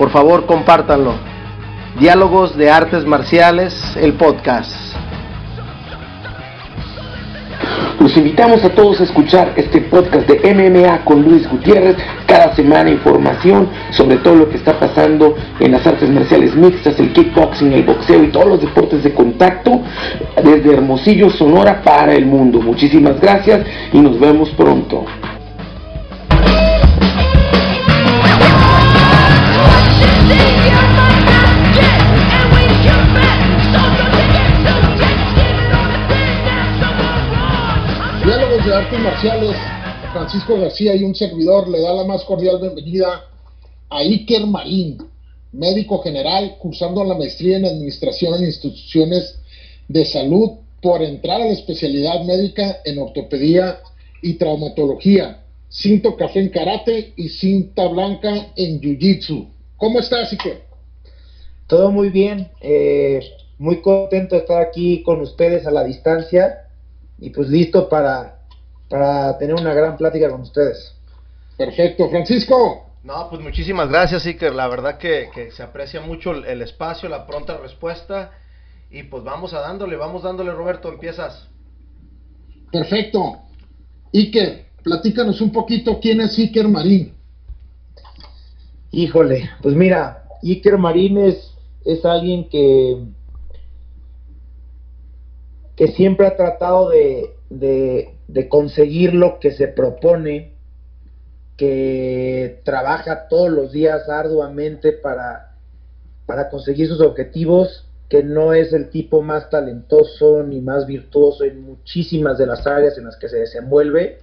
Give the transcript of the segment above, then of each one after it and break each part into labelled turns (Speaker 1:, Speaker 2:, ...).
Speaker 1: Por favor, compártanlo. Diálogos de Artes Marciales, el podcast.
Speaker 2: Los invitamos a todos a escuchar este podcast de MMA con Luis Gutiérrez. Cada semana información sobre todo lo que está pasando en las artes marciales mixtas, el kickboxing, el boxeo y todos los deportes de contacto desde Hermosillo, Sonora para el mundo. Muchísimas gracias y nos vemos pronto.
Speaker 3: Artes Marciales, Francisco García y un servidor le da la más cordial bienvenida a Iker Marín, médico general cursando la maestría en Administración en Instituciones de Salud por entrar a la especialidad médica en ortopedia y traumatología, cinto café en karate y cinta blanca en jiu-jitsu. ¿Cómo estás, Iker?
Speaker 4: Todo muy bien, eh, muy contento de estar aquí con ustedes a la distancia y pues listo para, para tener una gran plática con ustedes.
Speaker 3: Perfecto, Francisco.
Speaker 1: No, pues muchísimas gracias, Iker. La verdad que, que se aprecia mucho el, el espacio, la pronta respuesta. Y pues vamos a dándole, vamos dándole, Roberto, empiezas.
Speaker 3: Perfecto. Iker, platícanos un poquito quién es Iker Marín.
Speaker 4: Híjole, pues mira, Iker Marín es, es alguien que, que siempre ha tratado de, de, conseguir lo que se propone, que trabaja todos los días arduamente para, para conseguir sus objetivos, que no es el tipo más talentoso ni más virtuoso en muchísimas de las áreas en las que se desenvuelve,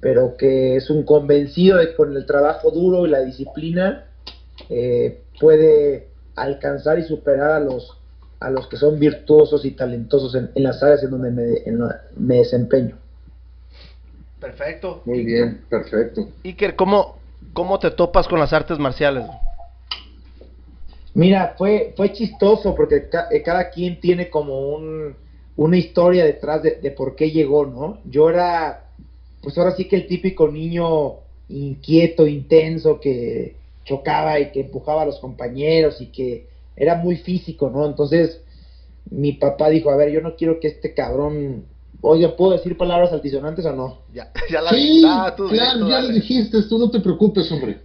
Speaker 4: pero que es un convencido de que con el trabajo duro y la disciplina eh, puede alcanzar y superar a los a los que son virtuosos y talentosos en, en las áreas en donde me, en la- me desempeño.
Speaker 1: Perfecto.
Speaker 3: Muy bien, perfecto.
Speaker 1: Iker, ¿cómo, ¿cómo te topas con las artes marciales?
Speaker 4: Mira, fue, fue chistoso porque ca- eh, cada quien tiene como un, una historia detrás de, de por qué llegó, ¿no? Yo era, pues ahora sí que el típico niño inquieto, intenso, que chocaba y que empujaba a los compañeros y que era muy físico, ¿no? Entonces, mi papá dijo, a ver, yo no quiero que este cabrón, oye, ¿puedo decir palabras altisonantes o no?
Speaker 1: Ya, ya la
Speaker 3: Sí,
Speaker 1: Ah, tú
Speaker 3: claro, ya
Speaker 1: dale.
Speaker 3: le dijiste, tú no te preocupes, hombre.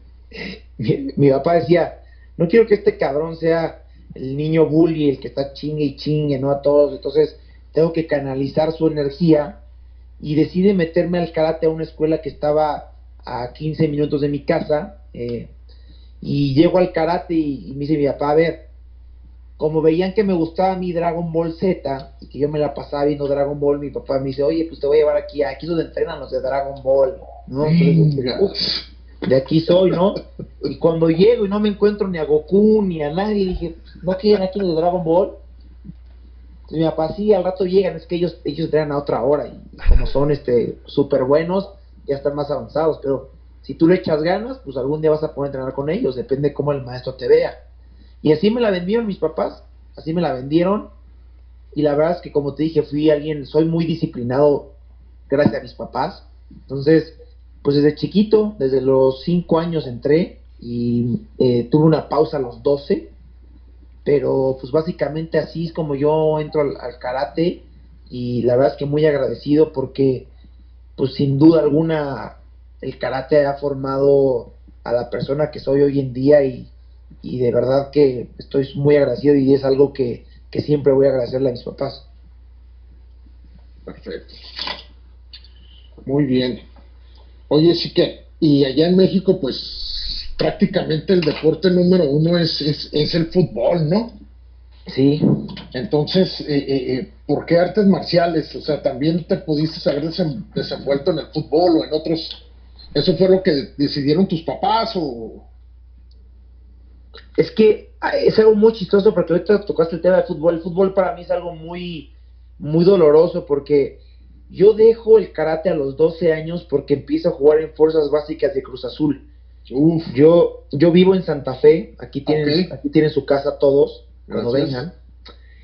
Speaker 4: mi, mi papá decía, no quiero que este cabrón sea el niño bully, el que está chingue y chingue, ¿no? A todos. Entonces, tengo que canalizar su energía y decide meterme al karate a una escuela que estaba a 15 minutos de mi casa. eh, y llego al karate y, y me dice mi papá, a ver, como veían que me gustaba mi Dragon Ball Z y que yo me la pasaba viendo Dragon Ball, mi papá me dice, oye, pues te voy a llevar aquí, aquí es donde entrenan los de Dragon Ball, ¿no? Entonces,
Speaker 3: Venga.
Speaker 4: uf, de aquí soy, ¿no? Y cuando llego y no me encuentro ni a Goku ni a nadie, dije, ¿no quieren aquí los de Dragon Ball? Entonces, mi papá, sí, al rato llegan, es que ellos, ellos entrenan a otra hora y como son este súper buenos, ya están más avanzados, pero si tú le echas ganas, pues algún día vas a poder entrenar con ellos, depende cómo el maestro te vea. Y así me la vendieron mis papás, así me la vendieron, y la verdad es que como te dije, fui alguien, soy muy disciplinado gracias a mis papás, entonces pues desde chiquito, desde los 5 años entré y eh, tuve una pausa a los 12, pero pues básicamente así es como yo entro al, al karate. Y la verdad es que muy agradecido porque pues sin duda alguna el karate ha formado a la persona que soy hoy en día y, y de verdad que estoy muy agradecido y es algo que, que siempre voy a agradecerle a mis papás.
Speaker 3: Perfecto. Muy bien. Oye, sí que, y allá en México, pues prácticamente el deporte número uno es, es, es el fútbol, ¿no?
Speaker 4: Sí,
Speaker 3: Entonces, eh, eh, eh, ¿por qué artes marciales? O sea, también te pudiste haber desenvuelto en el fútbol o en otros. ¿Eso fue lo que decidieron tus papás o...?
Speaker 4: Es que es algo muy chistoso porque ahorita tocaste el tema del fútbol. El fútbol para mí es algo muy, muy doloroso porque yo dejo el karate a los 12 años porque empiezo a jugar en fuerzas básicas de Cruz Azul. Yo, yo vivo en Santa Fe, aquí tienen, aquí tienen su casa todos, cuando vengan.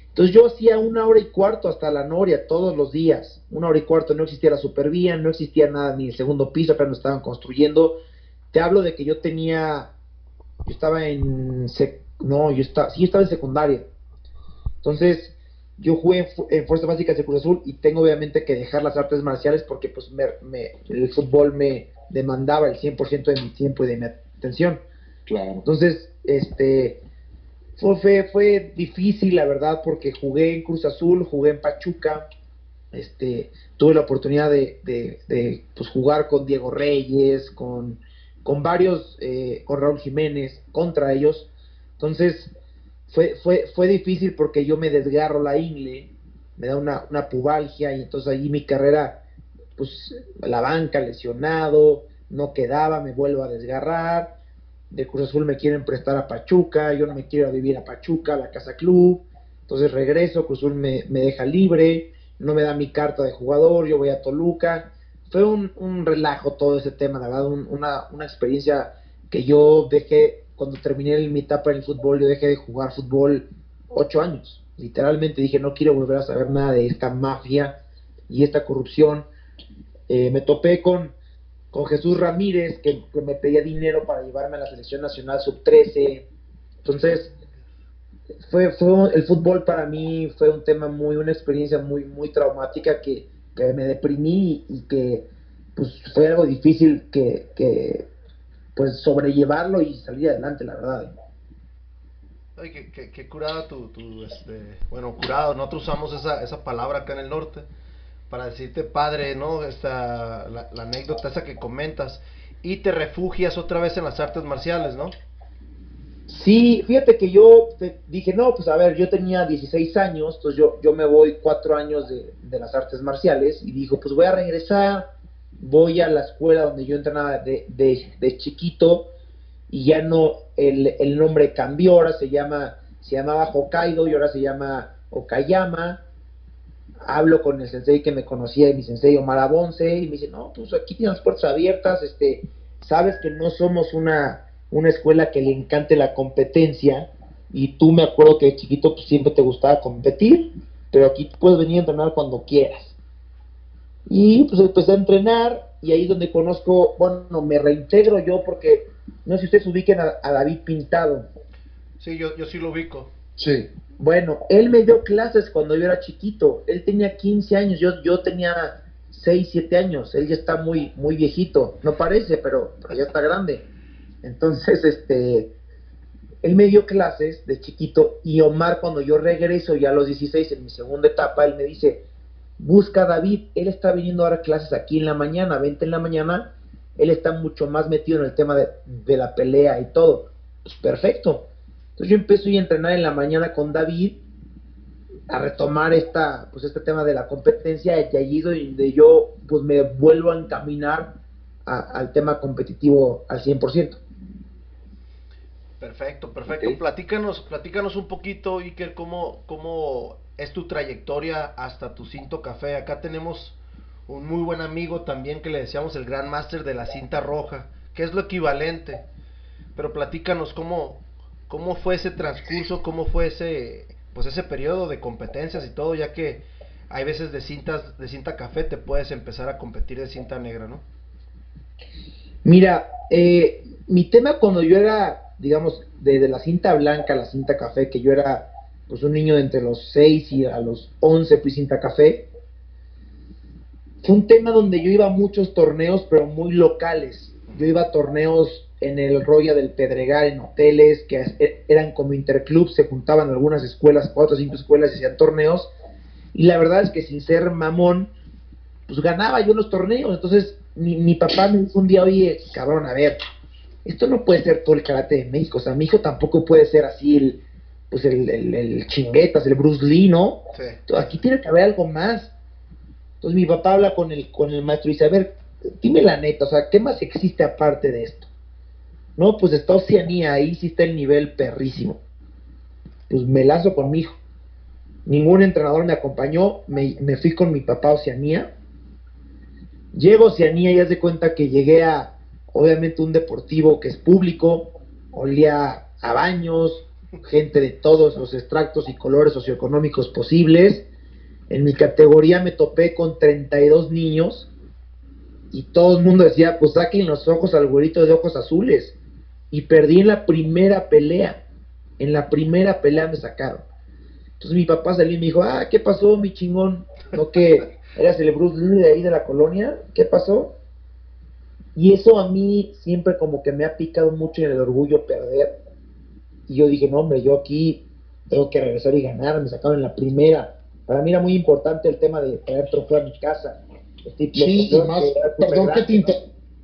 Speaker 4: Entonces yo hacía una hora y cuarto hasta la Noria todos los días. Una hora y cuarto, no existía la supervía, no existía nada, ni el segundo piso, acá no estaban construyendo. Te hablo de que yo tenía, yo estaba en, no, yo estaba, sí, yo estaba en secundaria. Entonces, yo jugué en, Fuerzas Básicas de Cruz Azul y tengo obviamente que dejar las artes marciales porque pues me, el fútbol me demandaba el 100% de mi tiempo y de mi atención.
Speaker 3: Claro.
Speaker 4: Entonces, este, fue, fue, difícil, la verdad, porque jugué en Cruz Azul, jugué en Pachuca, este, tuve la oportunidad de, de, pues, jugar con Diego Reyes, con, con varios, eh, con Raúl Jiménez, contra ellos. Entonces, fue, fue, fue difícil porque yo me desgarro la ingle, me da una, una pubalgia y entonces allí mi carrera, pues la banca lesionado, no quedaba, me vuelvo a desgarrar, de Cruz Azul me quieren prestar a Pachuca, yo no me quiero vivir a Pachuca, a la Casa Club, entonces regreso, Cruz Azul me, deja libre, no me da mi carta de jugador, yo voy a Toluca, fue un, un relajo todo ese tema, la verdad, una, una experiencia que yo dejé cuando terminé mi etapa en el fútbol, yo dejé de jugar fútbol ocho años. Literalmente dije, no quiero volver a saber nada de esta mafia y esta corrupción. Eh, me topé con, con Jesús Ramírez, que, me pedía dinero para llevarme a la selección nacional sub-13. Entonces, fue, fue el fútbol para mí fue un tema muy, una experiencia muy, muy traumática que, que me deprimí y que pues fue algo difícil que, que, pues sobrellevarlo y salir adelante, la verdad.
Speaker 1: Ay, qué, qué, curada tu, tu, este, bueno, curado, nosotros usamos esa, esa palabra acá en el norte para decirte padre, ¿no? Esta, la, anécdota esa que comentas, y te refugias otra vez en las artes marciales, ¿no?
Speaker 4: Sí, fíjate que yo dije, no, pues a ver, yo tenía 16 años, entonces yo, yo me voy cuatro años de, de las artes marciales y dijo, pues voy a regresar, voy a la escuela donde yo entrenaba de, de, chiquito y ya no, el, el, nombre cambió, ahora se llama, se llamaba Hokkaido y ahora se llama Okayama. Hablo con el sensei que me conocía, mi sensei Omar Abonce, y me dice, no, pues aquí tienes puertas abiertas, este, sabes que no somos una, una escuela que le encante la competencia, y tú me acuerdo que de chiquito pues, siempre te gustaba competir, pero aquí puedes venir a entrenar cuando quieras. Y pues empecé a entrenar y ahí es donde conozco, bueno, me reintegro yo porque no sé si ustedes ubiquen a, David Pintado.
Speaker 1: Sí, yo, yo sí lo ubico.
Speaker 3: Sí.
Speaker 4: Bueno, él me dio clases cuando yo era chiquito. Él tenía 15 años, yo, yo tenía 6, 7 años. Él ya está muy, muy viejito. No parece, pero, pero ya está grande. Entonces, este, él me dio clases de chiquito y Omar cuando yo regreso ya a los 16 en mi segunda etapa, él me dice, busca a David, él está viniendo ahora clases aquí en la mañana, 20 en la mañana, él está mucho más metido en el tema de, la pelea y todo. Pues perfecto. Entonces yo empiezo a entrenar en la mañana con David a retomar esta, pues este tema de la competencia y allí donde yo pues me vuelvo a encaminar al tema competitivo al 100%.
Speaker 1: Perfecto, perfecto. Platícanos, platícanos un poquito, Iker, cómo, cómo es tu trayectoria hasta tu cinto café. Acá tenemos un muy buen amigo también que le decíamos el Gran Master de la cinta roja, que es lo equivalente. Pero platícanos cómo, cómo fue ese transcurso, cómo fue ese, pues ese periodo de competencias y todo, ya que hay veces de cintas, de cinta café te puedes empezar a competir de cinta negra, ¿no?
Speaker 4: Mira, eh, mi tema cuando yo era, digamos, de, la cinta blanca a la cinta café, que yo era pues un niño de entre los 6 y a los 11 fui cinta café. Fue un tema donde yo iba a muchos torneos, pero muy locales. Yo iba a torneos en el Roya del Pedregal, en hoteles que e, eran como interclubs, se juntaban algunas escuelas, cuatro o cinco escuelas y hacían torneos. Y la verdad es que sin ser mamón, pues ganaba yo los torneos. Entonces mi, mi papá me dijo un día, oye, cabrón, a ver, esto no puede ser todo el karate de México. O sea, mi hijo tampoco puede ser así el, pues el, el, el chinguetas, el Bruce Lee, ¿no? Aquí tiene que haber algo más. Entonces mi papá habla con el, con el maestro y dice, a ver, dime la neta, o sea, ¿qué más existe aparte de esto? No, pues está Oceanía, ahí sí está el nivel perrísimo. pues me lazo con mi hijo. Ningún entrenador me acompañó, me, me fui con mi papá a Oceanía. Llego a Oceanía y haz de cuenta que llegué a, obviamente, un deportivo que es público, olía a baños, gente de todos los extractos y colores socioeconómicos posibles. En mi categoría me topé con 32 niños y todo el mundo decía, pues saquen los ojos al güerito de ojos azules. Y perdí en la primera pelea. En la primera pelea me sacaron. Entonces mi papá salió y me dijo, ah, ¿qué pasó, mi chingón? ¿No que eras el Bruce de ahí de la colonia? ¿Qué pasó? Y eso a mí siempre como que me ha picado mucho en el orgullo perder. Y yo dije, no, hombre, yo aquí tengo que regresar y ganar. Me sacaron en la primera. Para mí era muy importante el tema de traer trofeo a mi casa.
Speaker 3: Este sí, y más, perdón que, te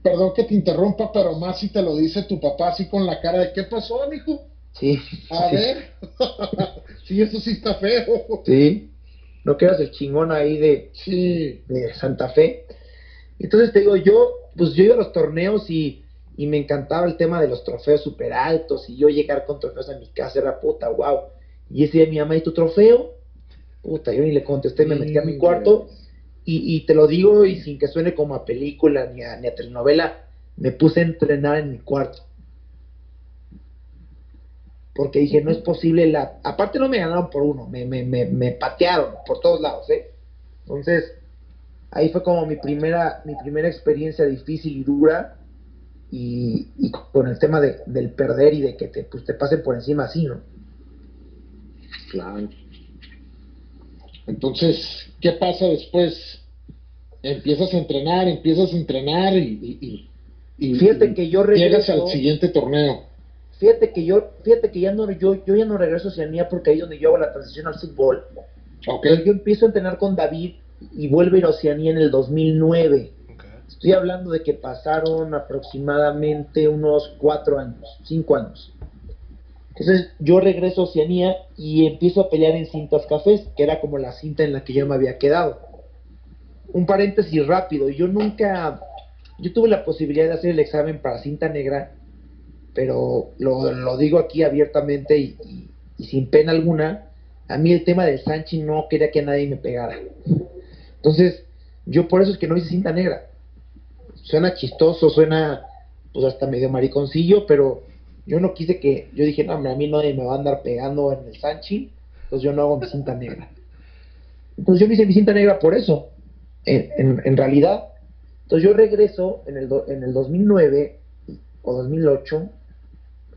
Speaker 3: perdón que te interrumpa, pero más si te lo dice tu papá así con la cara de ¿qué pasó, hijo?
Speaker 4: Sí.
Speaker 3: A ver. sí, eso sí está feo.
Speaker 4: Sí. No quedas el chingón ahí de,
Speaker 3: sí.
Speaker 4: de Santa Fe. Entonces te digo, yo, pues yo iba a los torneos y, y me encantaba el tema de los trofeos super altos y yo llegar con trofeos a mi casa era puta, wow. Y ese día mi mamá, ¿y tu trofeo? Puta, yo ni le contesté, me metí a mi cuarto y, y, te lo digo y sin que suene como a película ni a, ni a telenovela, me puse a entrenar en mi cuarto. Porque dije, no es posible la... Aparte no me ganaron por uno, me, me, me, me patearon por todos lados, ¿eh? Entonces, ahí fue como mi primera, mi primera experiencia difícil y dura y, y con el tema de, del perder y de que te, pues, te pasen por encima así, ¿no?
Speaker 3: Claro. Entonces, ¿qué pasa después? Empiezas a entrenar, empiezas a entrenar y, y,
Speaker 4: fíjate que yo
Speaker 3: regreso, llegas al siguiente torneo.
Speaker 4: Fíjate que yo, fíjate que ya no, yo, yo ya no regreso a Oceanía porque ahí es donde yo hago la transición al fútbol.
Speaker 3: Okay.
Speaker 4: yo empiezo a entrenar con David y vuelve a ir a Oceanía en el 2009. Estoy hablando de que pasaron aproximadamente unos cuatro años, cinco años. Entonces yo regreso a Oceanía y empiezo a pelear en cintas cafés, que era como la cinta en la que yo me había quedado. Un paréntesis rápido, yo nunca, yo tuve la posibilidad de hacer el examen para cinta negra, pero lo, digo aquí abiertamente y, sin pena alguna, a mí el tema del Sanchi no quería que nadie me pegara. Entonces, yo por eso es que no hice cinta negra. Suena chistoso, suena pues hasta medio mariconcillo, pero yo no quise que, yo dije, no, a mí nadie me va a andar pegando en el Sanchi, entonces yo no hago mi cinta negra. Entonces yo hice mi cinta negra por eso, en, en, realidad. Entonces yo regreso en el, en el 2009 o 2008,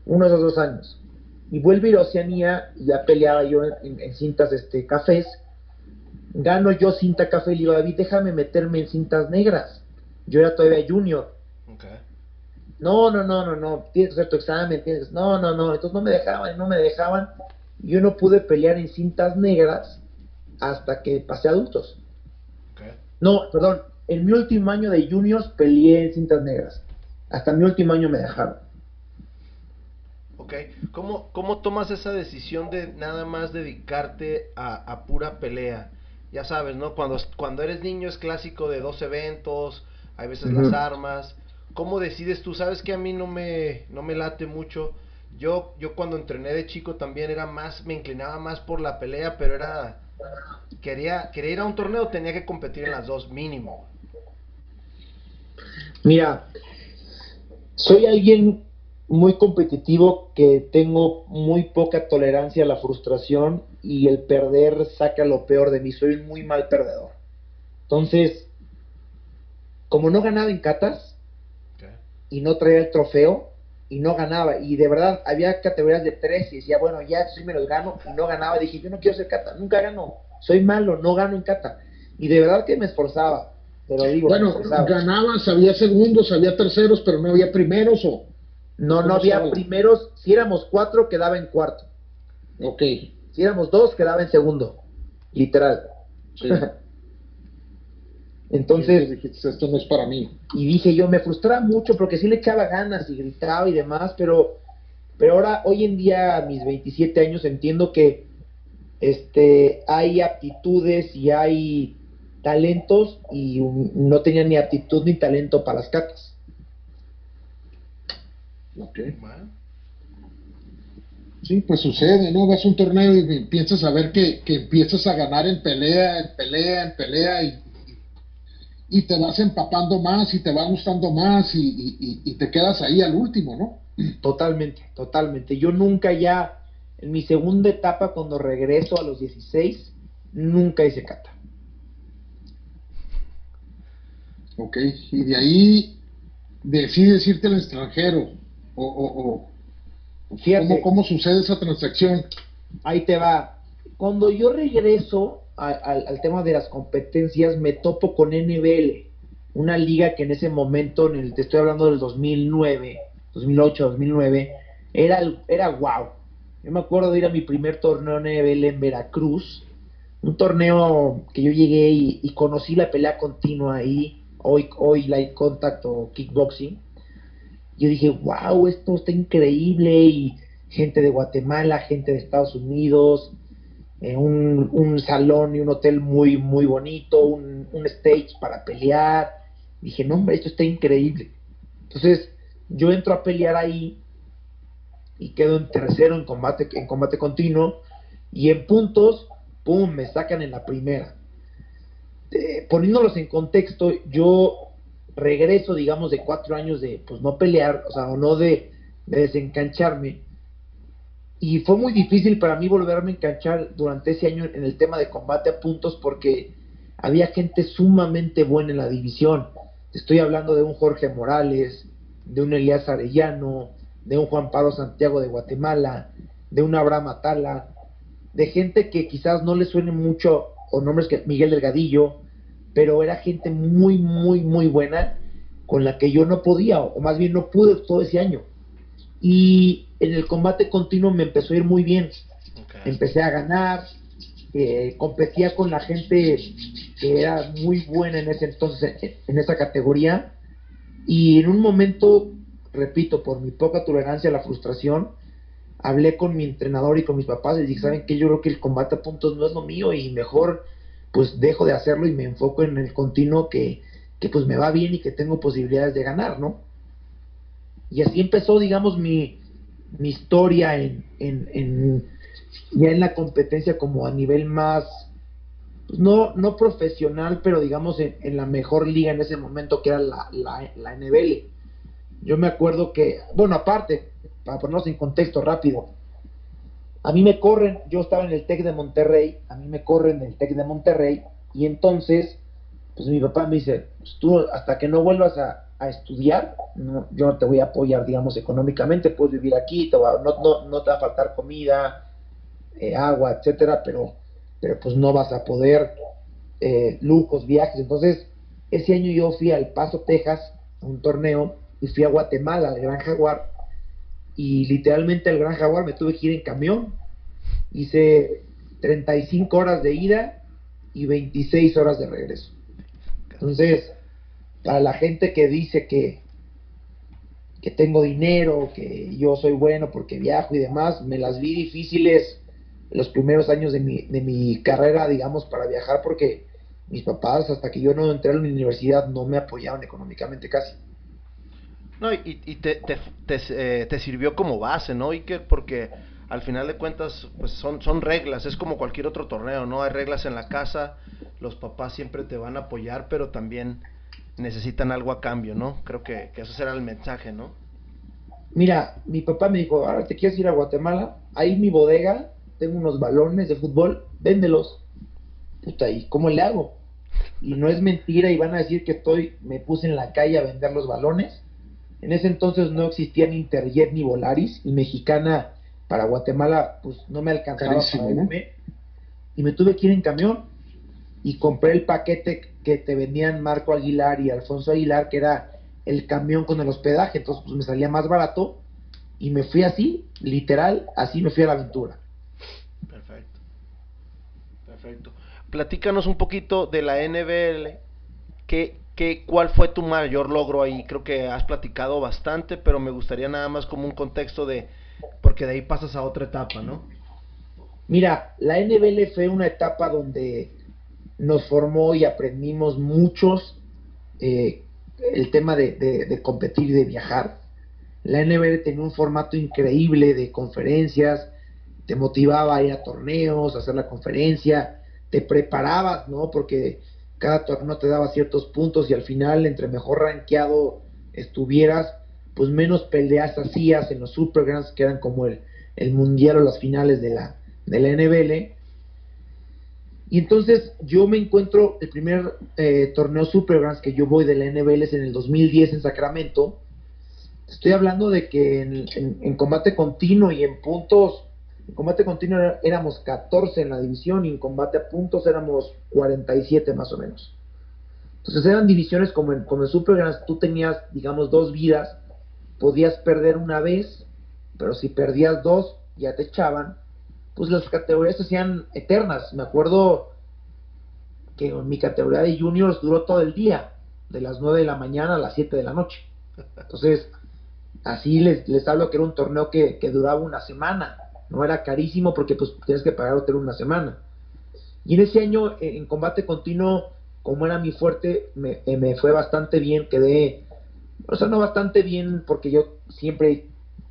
Speaker 4: uno de dos años, y vuelvo a ir a Oceanía, y ya peleaba yo en, cintas este, cafés, gano yo cinta café y le digo, David, déjame meterme en cintas negras. Yo era todavía junior. No, no, no, no, no, tienes que hacer tu examen, tienes, no, no, no, entonces no me dejaban, no me dejaban. Yo no pude pelear en cintas negras hasta que pasé adultos. No, perdón, en mi último año de juniors peleé en cintas negras. Hasta mi último año me dejaron.
Speaker 1: Ok, ¿cómo, cómo tomas esa decisión de nada más dedicarte a, pura pelea? Ya sabes, ¿no? Cuando, cuando eres niño es clásico de dos eventos, hay veces las armas, ¿Cómo decides tú? Sabes que a mí no me, no me late mucho. Yo, yo cuando entrené de chico también era más, me inclinaba más por la pelea, pero era, quería, quería ir a un torneo, tenía que competir en las dos mínimo.
Speaker 4: Mira, soy alguien muy competitivo que tengo muy poca tolerancia a la frustración y el perder saca lo peor de mí. Soy un muy mal perdedor. Entonces, como no ganaba en catas, y no traía el trofeo y no ganaba. Y de verdad, había categorías de tres y decía, bueno, ya sí me los gano y no ganaba. Dije, yo no quiero ser cata, nunca gano, soy malo, no gano en cata. Y de verdad que me esforzaba. Pero digo,
Speaker 3: bueno, ganabas, había segundos, había terceros, pero no había primeros o.
Speaker 4: No, no había primeros. Si éramos cuatro, quedaba en cuarto.
Speaker 3: Ok.
Speaker 4: Si éramos dos, quedaba en segundo. Literal. Entonces,
Speaker 3: esto no es para mí.
Speaker 4: Y dije yo, me frustraba mucho porque sí le echaba ganas y gritaba y demás, pero, pero ahora, hoy en día, a mis 27 años, entiendo que este, hay aptitudes y hay talentos y no tenía ni aptitud ni talento para las catas.
Speaker 3: Ok. Sí, pues sucede, ¿no? Vas a un torneo y piensas a ver que, que empiezas a ganar en pelea, en pelea, en pelea y, y te vas empapando más y te va gustando más y, y, te quedas ahí al último, ¿no?
Speaker 4: Totalmente, totalmente. Yo nunca ya, en mi segunda etapa, cuando regreso a los 16, nunca hice kata.
Speaker 3: Ok, y de ahí decides irte al extranjero o, o, o ¿cómo, sucede esa transacción?
Speaker 4: Ahí te va. Cuando yo regreso al tema de las competencias, me topo con NBL, una liga que en ese momento, en el, te estoy hablando del 2009, 2008, 2009, era, era wow. Yo me acuerdo de ir a mi primer torneo NBL en Veracruz, un torneo que yo llegué y, y conocí la pelea continua ahí hoy, hoy Light Contact o Kickboxing. Yo dije, wow, esto está increíble y gente de Guatemala, gente de Estados Unidos, eh, un, salón y un hotel muy, muy bonito, un, stage para pelear. Dije, no, hombre, esto está increíble. Entonces, yo entro a pelear ahí y quedo en tercero en combate, en combate continuo y en puntos, ¡pum!, me sacan en la primera. Este, poniéndolos en contexto, yo regreso, digamos, de cuatro años de, pues, no pelear, o sea, o no de, desencancharme. Y fue muy difícil para mí volverme a enganchar durante ese año en el tema de combate a puntos porque había gente sumamente buena en la división. Estoy hablando de un Jorge Morales, de un Elías Arellano, de un Juan Pablo Santiago de Guatemala, de un Abraham Atala, de gente que quizás no le suene mucho, o nombres que Miguel Delgadillo, pero era gente muy, muy, muy buena con la que yo no podía, o más bien no pude todo ese año. Y en el combate continuo me empezó a ir muy bien. Empecé a ganar, eh, competía con la gente que era muy buena en ese entonces, en esa categoría. Y en un momento, repito, por mi poca tolerancia a la frustración, hablé con mi entrenador y con mis papás y dije, ¿saben qué? Yo creo que el combate a puntos no es lo mío y mejor pues dejo de hacerlo y me enfoco en el continuo que, pues me va bien y que tengo posibilidades de ganar, ¿no? Y así empezó, digamos, mi, mi historia en, en, en, ya en la competencia como a nivel más, pues no, no profesional, pero digamos en, la mejor liga en ese momento que era la, la, la NBL. Yo me acuerdo que, bueno, aparte, para ponernos en contexto rápido, a mí me corren, yo estaba en el TEC de Monterrey, a mí me corren en el TEC de Monterrey, y entonces, pues mi papá me dice, pues tú hasta que no vuelvas a, estudiar, no, yo no te voy a apoyar, digamos, económicamente, puedes vivir aquí, te no, no, no, te va a faltar comida, eh, agua, etcétera, pero, pero pues no vas a poder eh, lujos, viajes. Entonces, ese año yo fui al Paso, Texas, a un torneo, y fui a Guatemala, al Gran Jaguar, y literalmente el Gran Jaguar me tuve que ir en camión. Hice 35 horas de ida y 26 horas de regreso. Entonces, para la gente que dice que, que tengo dinero, que yo soy bueno porque viajo y demás, me las vi difíciles los primeros años de mi, de mi carrera, digamos, para viajar porque mis papás, hasta que yo no entré a la universidad, no me apoyaban económicamente casi.
Speaker 1: No, y, te, eh, te, sirvió como base, ¿no, Iker? Porque al final de cuentas, pues son, son reglas, es como cualquier otro torneo, ¿no? Hay reglas en la casa, los papás siempre te van a apoyar, pero también necesitan algo a cambio, ¿no? Creo que, que eso será el mensaje, ¿no?
Speaker 4: Mira, mi papá me dijo, ahora te quieres ir a Guatemala, ahí mi bodega, tengo unos balones de fútbol, véndelos. Puta, ¿y cómo le hago? Y no es mentira y van a decir que estoy, me puse en la calle a vender los balones en ese entonces no existían Interjet ni Volaris y Mexicana para Guatemala pues no me alcanzaba para irme. y me tuve que ir en camión y compré el paquete que te vendían Marco Aguilar y Alfonso Aguilar que era el camión con el hospedaje. Entonces pues me salía más barato y me fui así literal así me fui a la aventura.
Speaker 1: Perfecto. Perfecto. Platícanos un poquito de la NBL que ¿Cuál fue tu mayor logro ahí? Creo que has platicado bastante, pero me gustaría nada más como un contexto de, porque de ahí pasas a otra etapa, ¿no?
Speaker 4: Mira, la NBL fue una etapa donde nos formó y aprendimos muchos eh, el tema de, de, competir y de viajar. La NBL tenía un formato increíble de conferencias, te motivaba a ir a torneos, a hacer la conferencia, te preparabas, ¿no? Porque cada torneo te daba ciertos puntos y al final, entre mejor rankeado estuvieras, pues menos peleas hacías en los Super Grands que eran como el, el mundial o las finales de la, de la NBL. Y entonces yo me encuentro, el primer eh, torneo Super Grands que yo voy de la NBL es en el 2010 en Sacramento. Estoy hablando de que en, combate continuo y en puntos, en combate continuo éramos 14 en la división y en combate a puntos éramos 47 más o menos. Entonces eran divisiones como en, como en Super Grands, tú tenías, digamos, dos vidas, podías perder una vez, pero si perdías dos, ya te echaban pues las categorías se hacían eternas. Me acuerdo que mi categoría de juniors duró todo el día, de las 9 de la mañana a las 7 de la noche. Entonces, así les, les hablo que era un torneo que, duraba una semana. No era carísimo porque pues tienes que pagar hotel una semana. Y en ese año, en combate continuo, como era mi fuerte, me, eh, me fue bastante bien. Quedé, o sea, no bastante bien porque yo siempre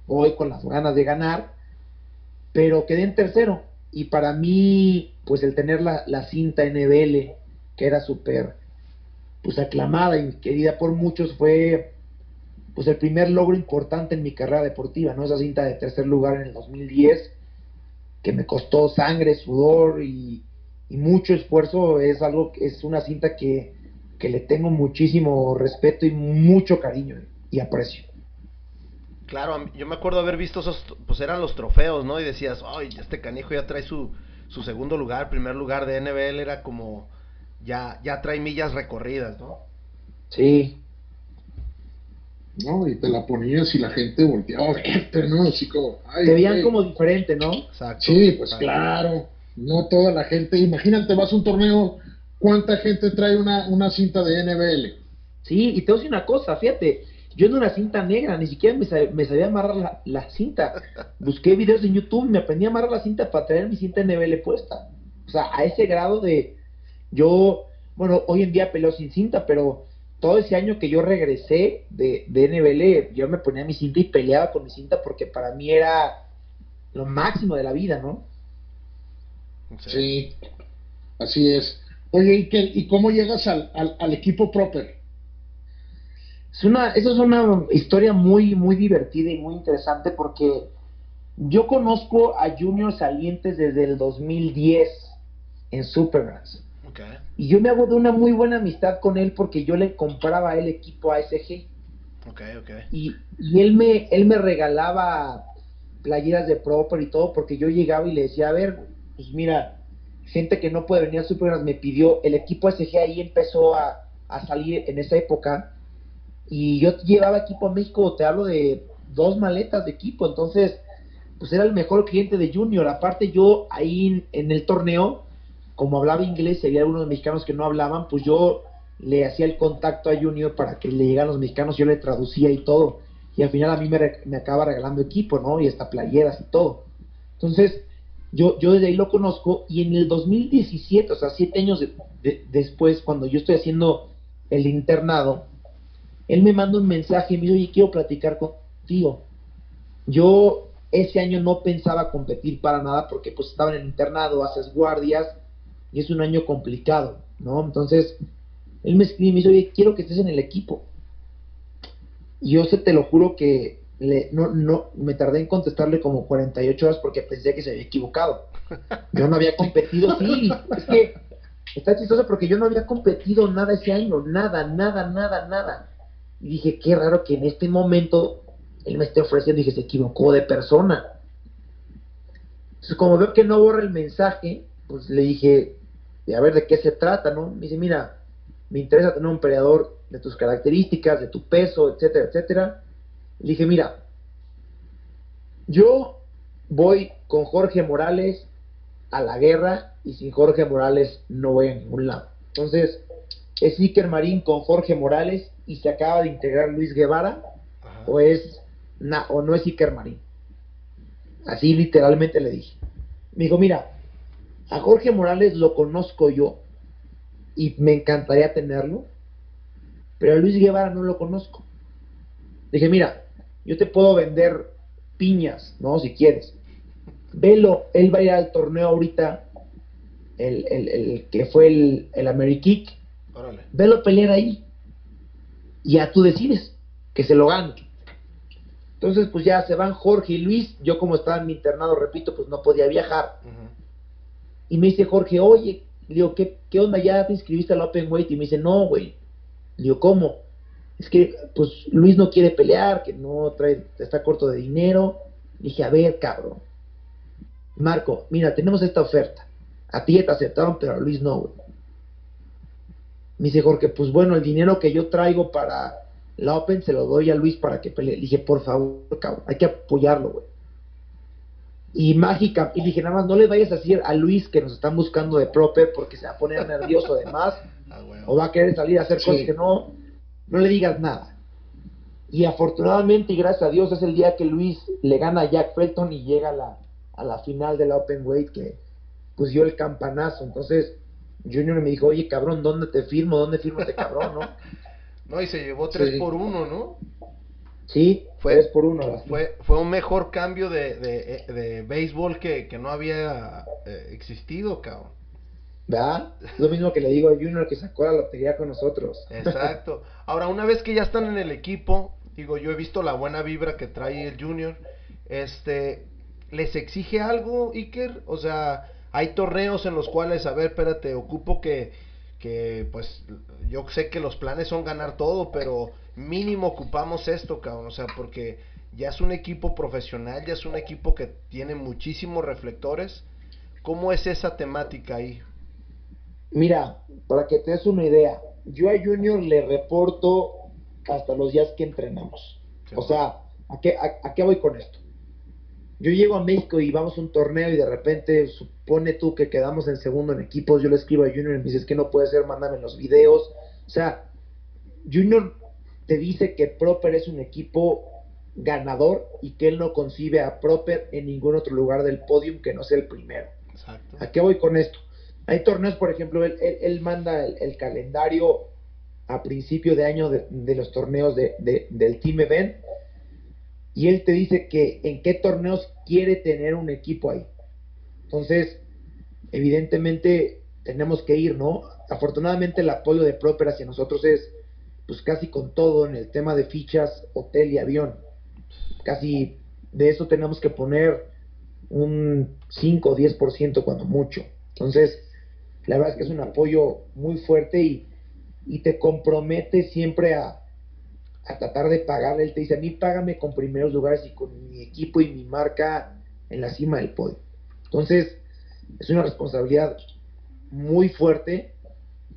Speaker 4: voy con las ganas de ganar pero quedé en tercero. Y para mí, pues el tener la, la cinta NBL, que era súper pues aclamada y querida por muchos, fue pues el primer logro importante en mi carrera deportiva, ¿no? Esa cinta de tercer lugar en el 2010, que me costó sangre, sudor y, y mucho esfuerzo, es algo, es una cinta que, que le tengo muchísimo respeto y mucho cariño y aprecio.
Speaker 1: Claro, yo me acuerdo haber visto esos, pues eran los trofeos, ¿no? Y decías, ay, este canijo ya trae su, su segundo lugar, primer lugar de NBL, era como, ya, ya trae millas recorridas, ¿no?
Speaker 4: Sí.
Speaker 3: No, y te la ponías y la gente volteaba a verte, ¿no? Así como,
Speaker 4: ay, Te veían como diferente, ¿no?
Speaker 3: Exacto. Sí, pues claro. No toda la gente, imagínate, vas a un torneo, ¿cuánta gente trae una, una cinta de NBL?
Speaker 4: Sí, y te voy a decir una cosa, fíjate, yo en una cinta negra, ni siquiera me, sabía, amarrar la, cinta. Busqué videos en YouTube y me aprendí a amarrar la cinta para traer mi cinta NBL puesta. O sea, a ese grado de. Yo, bueno, hoy en día peleo sin cinta, pero todo ese año que yo regresé de, de NBL, yo me ponía mi cinta y peleaba con mi cinta porque para mí era lo máximo de la vida, ¿no?
Speaker 3: Sí, así es. Oye, ¿y, qué, y cómo llegas al, al, al equipo proper?
Speaker 4: Es una, eso es una historia muy, muy divertida y muy interesante porque yo conozco a Junior Salientes desde el 2010 en Supergrass. Y yo me hago de una muy buena amistad con él porque yo le compraba el equipo ASG.
Speaker 1: Okay, okay.
Speaker 4: Y, y él, me, él me regalaba playeras de Proper y todo porque yo llegaba y le decía, a ver, pues mira, gente que no puede venir a Supergrass me pidió, el equipo ASG ahí empezó a, a salir en esa época y yo llevaba equipo a México, te hablo de dos maletas de equipo, entonces, pues era el mejor cliente de Junior. Aparte, yo ahí en, el torneo, como hablaba inglés había algunos mexicanos que no hablaban, pues yo le hacía el contacto a Junior para que le llegaran los mexicanos, yo le traducía y todo. Y al final a mí me, me acaba regalando equipo, ¿no? Y hasta playeras y todo. Entonces, yo, yo desde ahí lo conozco y en el 2017, o sea, siete años después, cuando yo estoy haciendo el internado, él me manda un mensaje y me dice, oye, quiero platicar contigo. Yo ese año no pensaba competir para nada porque pues estaba en el internado, haces guardias y es un año complicado, ¿no? Entonces, él me escribe y me dice, oye, quiero que estés en el equipo. Y yo se te lo juro que le, no, no, me tardé en contestarle como 48 horas porque pensé que se había equivocado. Yo no había competido, sí, es que está chistoso porque yo no había competido nada ese año, nada, nada, nada, nada. Y dije, qué raro que en este momento él me esté ofreciendo, dije, se equivocó de persona. Entonces, como veo que no borra el mensaje, pues le dije, a ver de qué se trata, ¿no? Me dice, mira, me interesa tener un peleador de tus características, de tu peso, etcétera, etcétera. Le dije, mira, yo voy con Jorge Morales a la guerra y sin Jorge Morales no voy a ningún lado. Entonces, es Iker Marín con Jorge Morales y se acaba de integrar Luis Guevara o es o no es Iker Marín. Así literalmente le dije. Me dijo, mira, a Jorge Morales lo conozco yo y me encantaría tenerlo, pero a Luis Guevara no lo conozco. Dije, mira, yo te puedo vender piñas, ¿no? Si quieres. velo, él va a ir al torneo ahorita, el, el, el que fue el, el Amerikick,
Speaker 1: Órale.
Speaker 4: velo pelear ahí. Y ya tú decides que se lo gane. Entonces, pues ya se van Jorge y Luis. Yo, como estaba en mi internado, repito, pues no podía viajar. Y me dice Jorge, oye, le digo, ¿qué, ¿qué onda? ¿Ya te inscribiste al Open Weight? Y me dice, no, güey. Le digo, ¿cómo? Es que, pues, Luis no quiere pelear, que no trae, está corto de dinero. dije, a ver, cabrón. Marco, mira, tenemos esta oferta. A ti te aceptaron, pero a Luis no, güey. Me dice Jorge, pues bueno, el dinero que yo traigo para la Open se lo doy a Luis para que pelee. Le dije, por favor, cabrón, hay que apoyarlo, güey. Y mágica, y dije, nada más no le vayas a decir a Luis que nos están buscando de proper porque se va a poner nervioso además,
Speaker 1: Ah,
Speaker 4: o va a querer salir a hacer
Speaker 3: Sí.
Speaker 4: cosas que no, no le digas nada. Y afortunadamente y gracias a Dios es el día que Luis le gana a Jack Felton y llega a la, a la final de la Open Weight que pues dio el campanazo. Entonces Junior me dijo, oye cabrón, ¿dónde te firmo? ¿Dónde firmo este cabrón? ¿no?
Speaker 1: No, y se llevó 3
Speaker 4: Sí.
Speaker 1: por 1, ¿no?
Speaker 4: Sí,
Speaker 1: Fue-
Speaker 4: tres por uno. las-
Speaker 1: Fue, fue un mejor cambio de, de, de béisbol que, que no había eh, existido, cabrón.
Speaker 4: ¿Verdad? Es lo mismo que le digo a Junior que sacó la lotería con nosotros.
Speaker 1: Exacto. Ahora, una vez que ya están en el equipo, digo, yo he visto la buena vibra que trae el Junior. Este, ¿les exige algo, Iker? O sea, hay torneos en los cuales, a ver, espérate, ocupo que, que, pues, yo sé que los planes son ganar todo, pero mínimo ocupamos esto, cabrón. O sea, porque ya es un equipo profesional, ya es un equipo que tiene muchísimos reflectores. ¿Cómo es esa temática ahí?
Speaker 4: Mira, para que te des una idea, yo a Junior le reporto hasta los días que entrenamos.
Speaker 1: Sí.
Speaker 4: O sea, ¿a qué, a, a qué voy con esto? Yo llego a México y vamos a un torneo y de repente supone tú que quedamos en segundo en equipos, yo le escribo a Junior y me dices que no puede ser, mándame los videos. O sea, Junior te dice que Proper es un equipo ganador y que él no concibe a Proper en ningún otro lugar del podium que no sea el primero.
Speaker 1: Exacto.
Speaker 4: ¿A qué voy con esto? Hay torneos, por ejemplo, él, él- él manda el, el calendario a principio de año de, de los torneos de- de- del Team Event y él te dice que en qué torneos quiere tener un equipo ahí. Entonces, evidentemente tenemos que ir, ¿no? Afortunadamente el apoyo de Proper hacia nosotros es pues casi con todo en el tema de fichas, hotel y avión. Casi de eso tenemos que poner un 5 o 10% cuando mucho. Entonces, la verdad es que es un apoyo muy fuerte y, y te compromete siempre a, a tratar de pagarle. Él te dice, a mí págame con primeros lugares y con mi equipo y mi marca en la cima del podio. Entonces, es una responsabilidad muy fuerte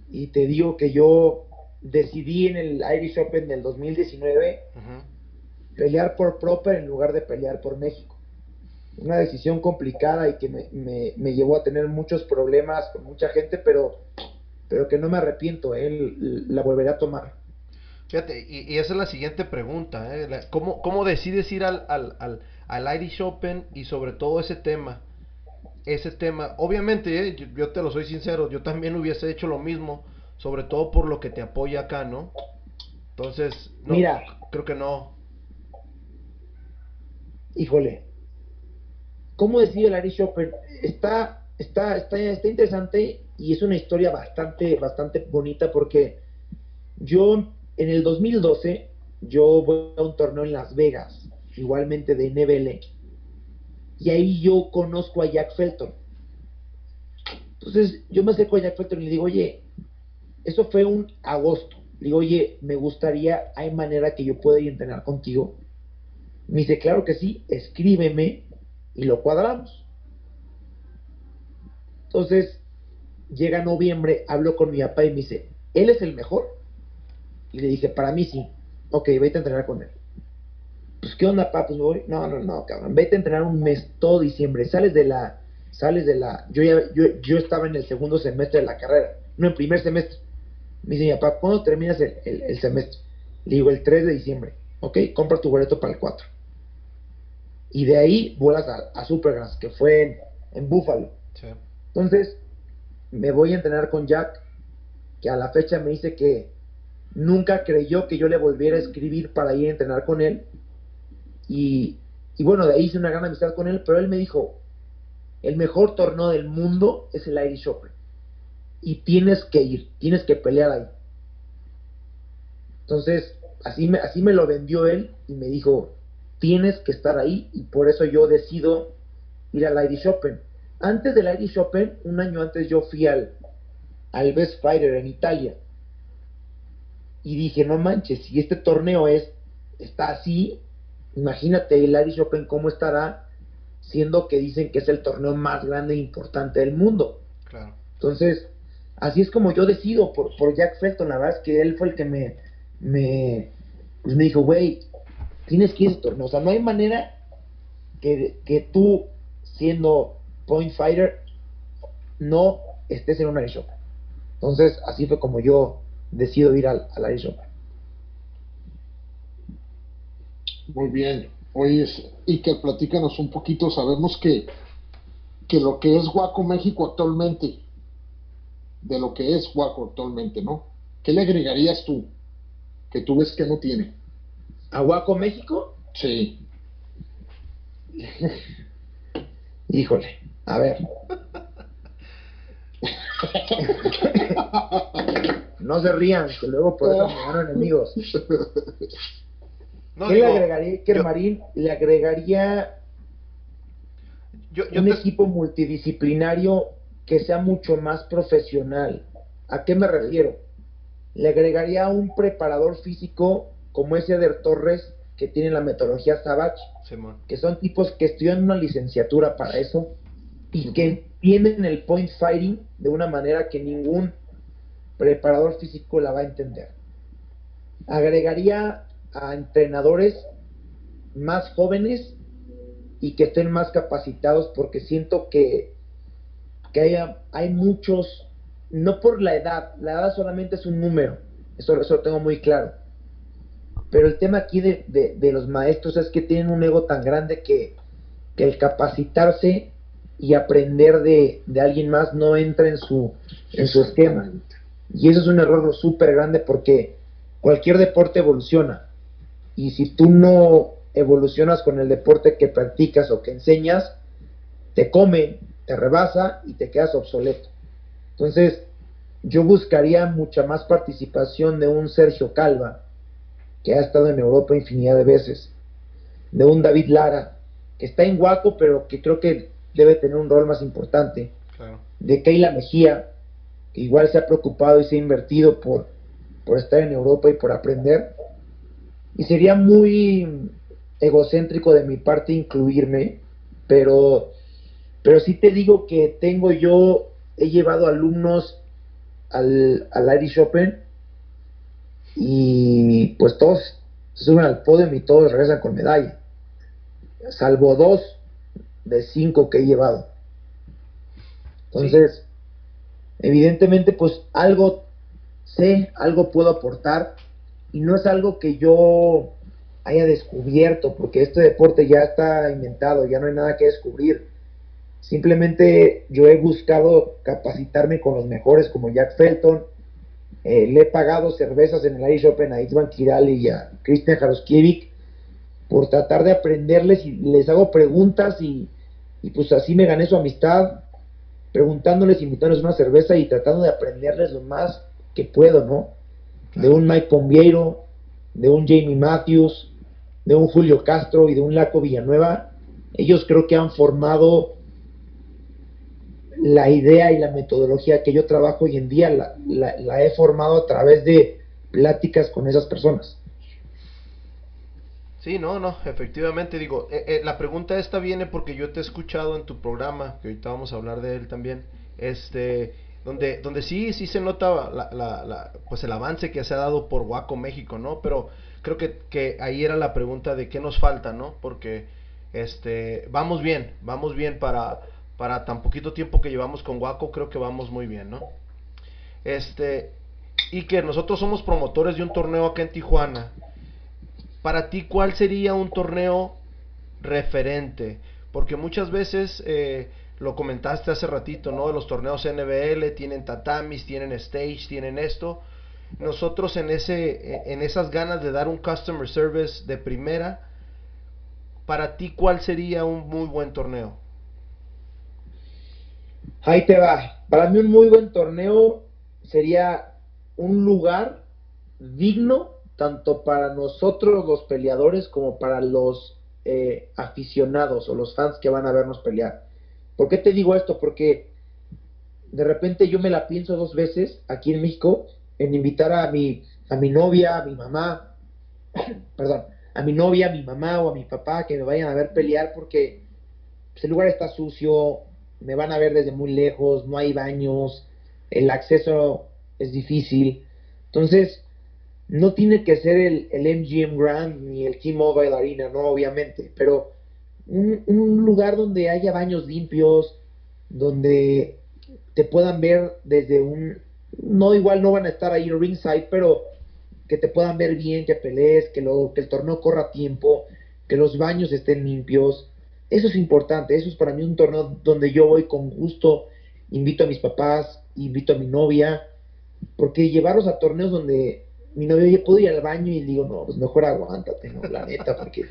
Speaker 4: y te digo que yo decidí en el Irish Open del 2019
Speaker 1: Ujú.
Speaker 4: pelear por Proper en lugar de pelear por México. Una decisión complicada y que me, me- me llevó a tener muchos problemas con mucha gente, pero, pero que no me arrepiento, ¿eh? L- la volveré a tomar.
Speaker 1: Fíjate, y, y esa es la siguiente pregunta, ¿eh? La- ¿Cómo, ¿Cómo decides ir al, al, al, al Irish Open y sobre todo ese tema? Ese tema, obviamente, ¿eh? yo, yo te lo soy sincero, yo también hubiese hecho lo mismo, sobre todo por lo que te apoya acá, ¿no? Entonces, no,
Speaker 4: Mira.
Speaker 1: creo que no.
Speaker 4: Híjole, ¿cómo decidió el Irish Open? Está, está, está, está interesante y es una historia bastante, bastante bonita porque yo en el 2012 yo voy a un torneo en Las Vegas, igualmente de NBL, y ahí yo conozco a Jack Felton. Entonces yo me acerco a Jack Felton y le digo, oye, eso fue un agosto. Digo, oye, me gustaría, hay manera que yo pueda ir a entrenar contigo. Me dice, claro que sí, escríbeme y lo cuadramos. Entonces, llega noviembre, hablo con mi papá y me dice, ¿él es el mejor? Y le dije, para mí sí. Ok, vete a entrenar con él. Pues, ¿qué onda, papá? Pues me voy. No, no, no, cabrón. Vete a entrenar un mes, todo diciembre. Sales de la, sales de la, yo ya, yo, yo estaba en el segundo semestre de la carrera, no en primer semestre. Me dice papá, ¿cuándo terminas el, el- el semestre? Le digo, el 3 de diciembre. Ok, compra tu boleto para el 4. Y de ahí vuelas a, a Supergrass, que fue en, en Buffalo.
Speaker 1: Sí.
Speaker 4: Entonces, me voy a entrenar con Jack, que a la fecha me dice que nunca creyó que yo le volviera a escribir para ir a entrenar con él. Y, bueno, de ahí hice una gran amistad con él, pero él me dijo, el mejor torneo del mundo es el Irish Open. Y tienes que ir, tienes que pelear ahí. Entonces, así me, así me lo vendió él y me dijo, tienes que estar ahí y por eso yo decido ir al Irish Open. Antes del Irish Open, un año antes yo fui al, al Best Fighter en Italia. Y dije, no manches, si este torneo es, está así, imagínate el Irish Open cómo estará, siendo que dicen que es el torneo más grande e importante del mundo.
Speaker 1: Claro.
Speaker 4: Entonces, así es como yo decido por, por Jack Felton, la verdad es que él fue el que me, me, pues me dijo, güey, tienes que ir a ese torneo. O sea, no hay manera que, que tú, siendo point fighter, no estés en un Irish Open. Entonces, así fue como yo decido ir al, al Irish Open.
Speaker 3: Muy bien. Oye, y que platícanos un poquito, sabemos que, que lo que es Guaco México actualmente, de lo que es Guaco actualmente, ¿no? ¿Qué le agregarías tú? Que tú ves que no tiene.
Speaker 4: ¿A Guaco México?
Speaker 3: Sí.
Speaker 4: Híjole, a ver. no se rían, que luego por eso me ganan enemigos.
Speaker 1: No,
Speaker 4: ¿Qué
Speaker 1: digo,
Speaker 4: le agregaría
Speaker 1: yo-
Speaker 4: Marín? Le agregaría
Speaker 1: yo- yo
Speaker 4: un
Speaker 1: te-
Speaker 4: equipo multidisciplinario que sea mucho más profesional. ¿A qué me refiero? Le agregaría un preparador físico como ese Eder Torres que tiene la metodología Savage,
Speaker 1: Simón.
Speaker 4: que son tipos que estudian una licenciatura para eso y que entienden el point fighting de una manera que ningún preparador físico la va a entender. Agregaría a entrenadores más jóvenes y que estén más capacitados porque siento que, que hay, hay muchos, no por la edad, la edad solamente es un número, eso, eso lo tengo muy claro. Pero el tema aquí de, de- de los maestros es que tienen un ego tan grande que, que el capacitarse y aprender de, de alguien más no entra en su, en su esquema. Y eso es un error súper grande porque cualquier deporte evoluciona. Y si tú no evolucionas con el deporte que practicas o que enseñas, te come, te rebasa y te quedas obsoleto. Entonces, yo buscaría mucha más participación de un Sergio Calva, que ha estado en Europa infinidad de veces, de un David Lara, que está en Guaco, pero que creo que debe tener un rol más importante,
Speaker 1: Claro.
Speaker 4: de Keila Mejía, que igual se ha preocupado y se ha invertido por, por estar en Europa y por aprender. Y sería muy egocéntrico de mi parte incluirme, pero, pero sí te digo que tengo yo, he llevado alumnos al, al Irish Open y pues todos se suben al podio y todos regresan con medalla, salvo dos de cinco que he llevado. Entonces, evidentemente, pues algo sé, algo puedo aportar y no es algo que yo haya descubierto, porque este deporte ya está inventado, ya no hay nada que descubrir. Simplemente yo he buscado capacitarme con los mejores como Jack Felton, eh, le he pagado cervezas en el Irish Open a Itzvan Kirali y a Christian Jaroskiewicz por tratar de aprenderles y les hago preguntas y pues así me gané su amistad, preguntándoles, invitándoles una cerveza y tratando de aprenderles lo más que puedo, ¿no? De un Mike Pombiero, de un Jamie Matthews, de un Julio Castro y de un Laco Villanueva. Ellos creo que han formado la idea y la metodología que yo trabajo hoy en día, la, he formado a través de pláticas con esas personas.
Speaker 1: Sí, no, no, efectivamente, digo, eh, eh, la pregunta esta viene porque yo te he escuchado en tu programa, que ahorita vamos a hablar de él también, este, donde, donde sí, sí se nota la, la- pues el avance que se ha dado por Guaco México, ¿no? Pero creo que, que ahí era la pregunta de qué nos falta, ¿no? Porque, este, vamos bien, vamos bien para, para tan poquito tiempo que llevamos con Guaco, creo que vamos muy bien, ¿no? Este, y que nosotros somos promotores de un torneo acá en Tijuana, para ti, ¿cuál sería un torneo referente? Porque muchas veces, eh, lo comentaste hace ratito, ¿no? Los torneos NBL tienen tatamis, tienen stage, tienen esto. Nosotros en, ese, en esas ganas de dar un customer service de primera, para ti, ¿cuál sería un muy buen torneo?
Speaker 4: Ahí te va. Para mí un muy buen torneo sería un lugar digno tanto para nosotros los peleadores como para los eh, aficionados o los fans que van a vernos pelear. ¿Por qué te digo esto? Porque de repente yo me la pienso dos veces aquí en México en invitar a mi, a mi novia, a mi mamá, perdón, a mi novia, a mi mamá o a mi papá que me vayan a ver pelear porque pues, el lugar está sucio, me van a ver desde muy lejos, no hay baños, el acceso es difícil. Entonces, no tiene que ser el, el MGM Grand ni el T-Mobile Arena, no, obviamente, pero un, un, lugar donde haya baños limpios, donde te puedan ver desde un... No, igual no van a estar ahí ringside, pero que te puedan ver bien, que pelees, que, lo, que el torneo corra a tiempo, que los baños estén limpios. Eso es importante, eso es para mí un torneo donde yo voy con gusto, invito a mis papás, invito a mi novia, porque llevarlos a torneos donde mi novia ya puedo ir al baño y digo, no, pues mejor aguántate. La neta, porque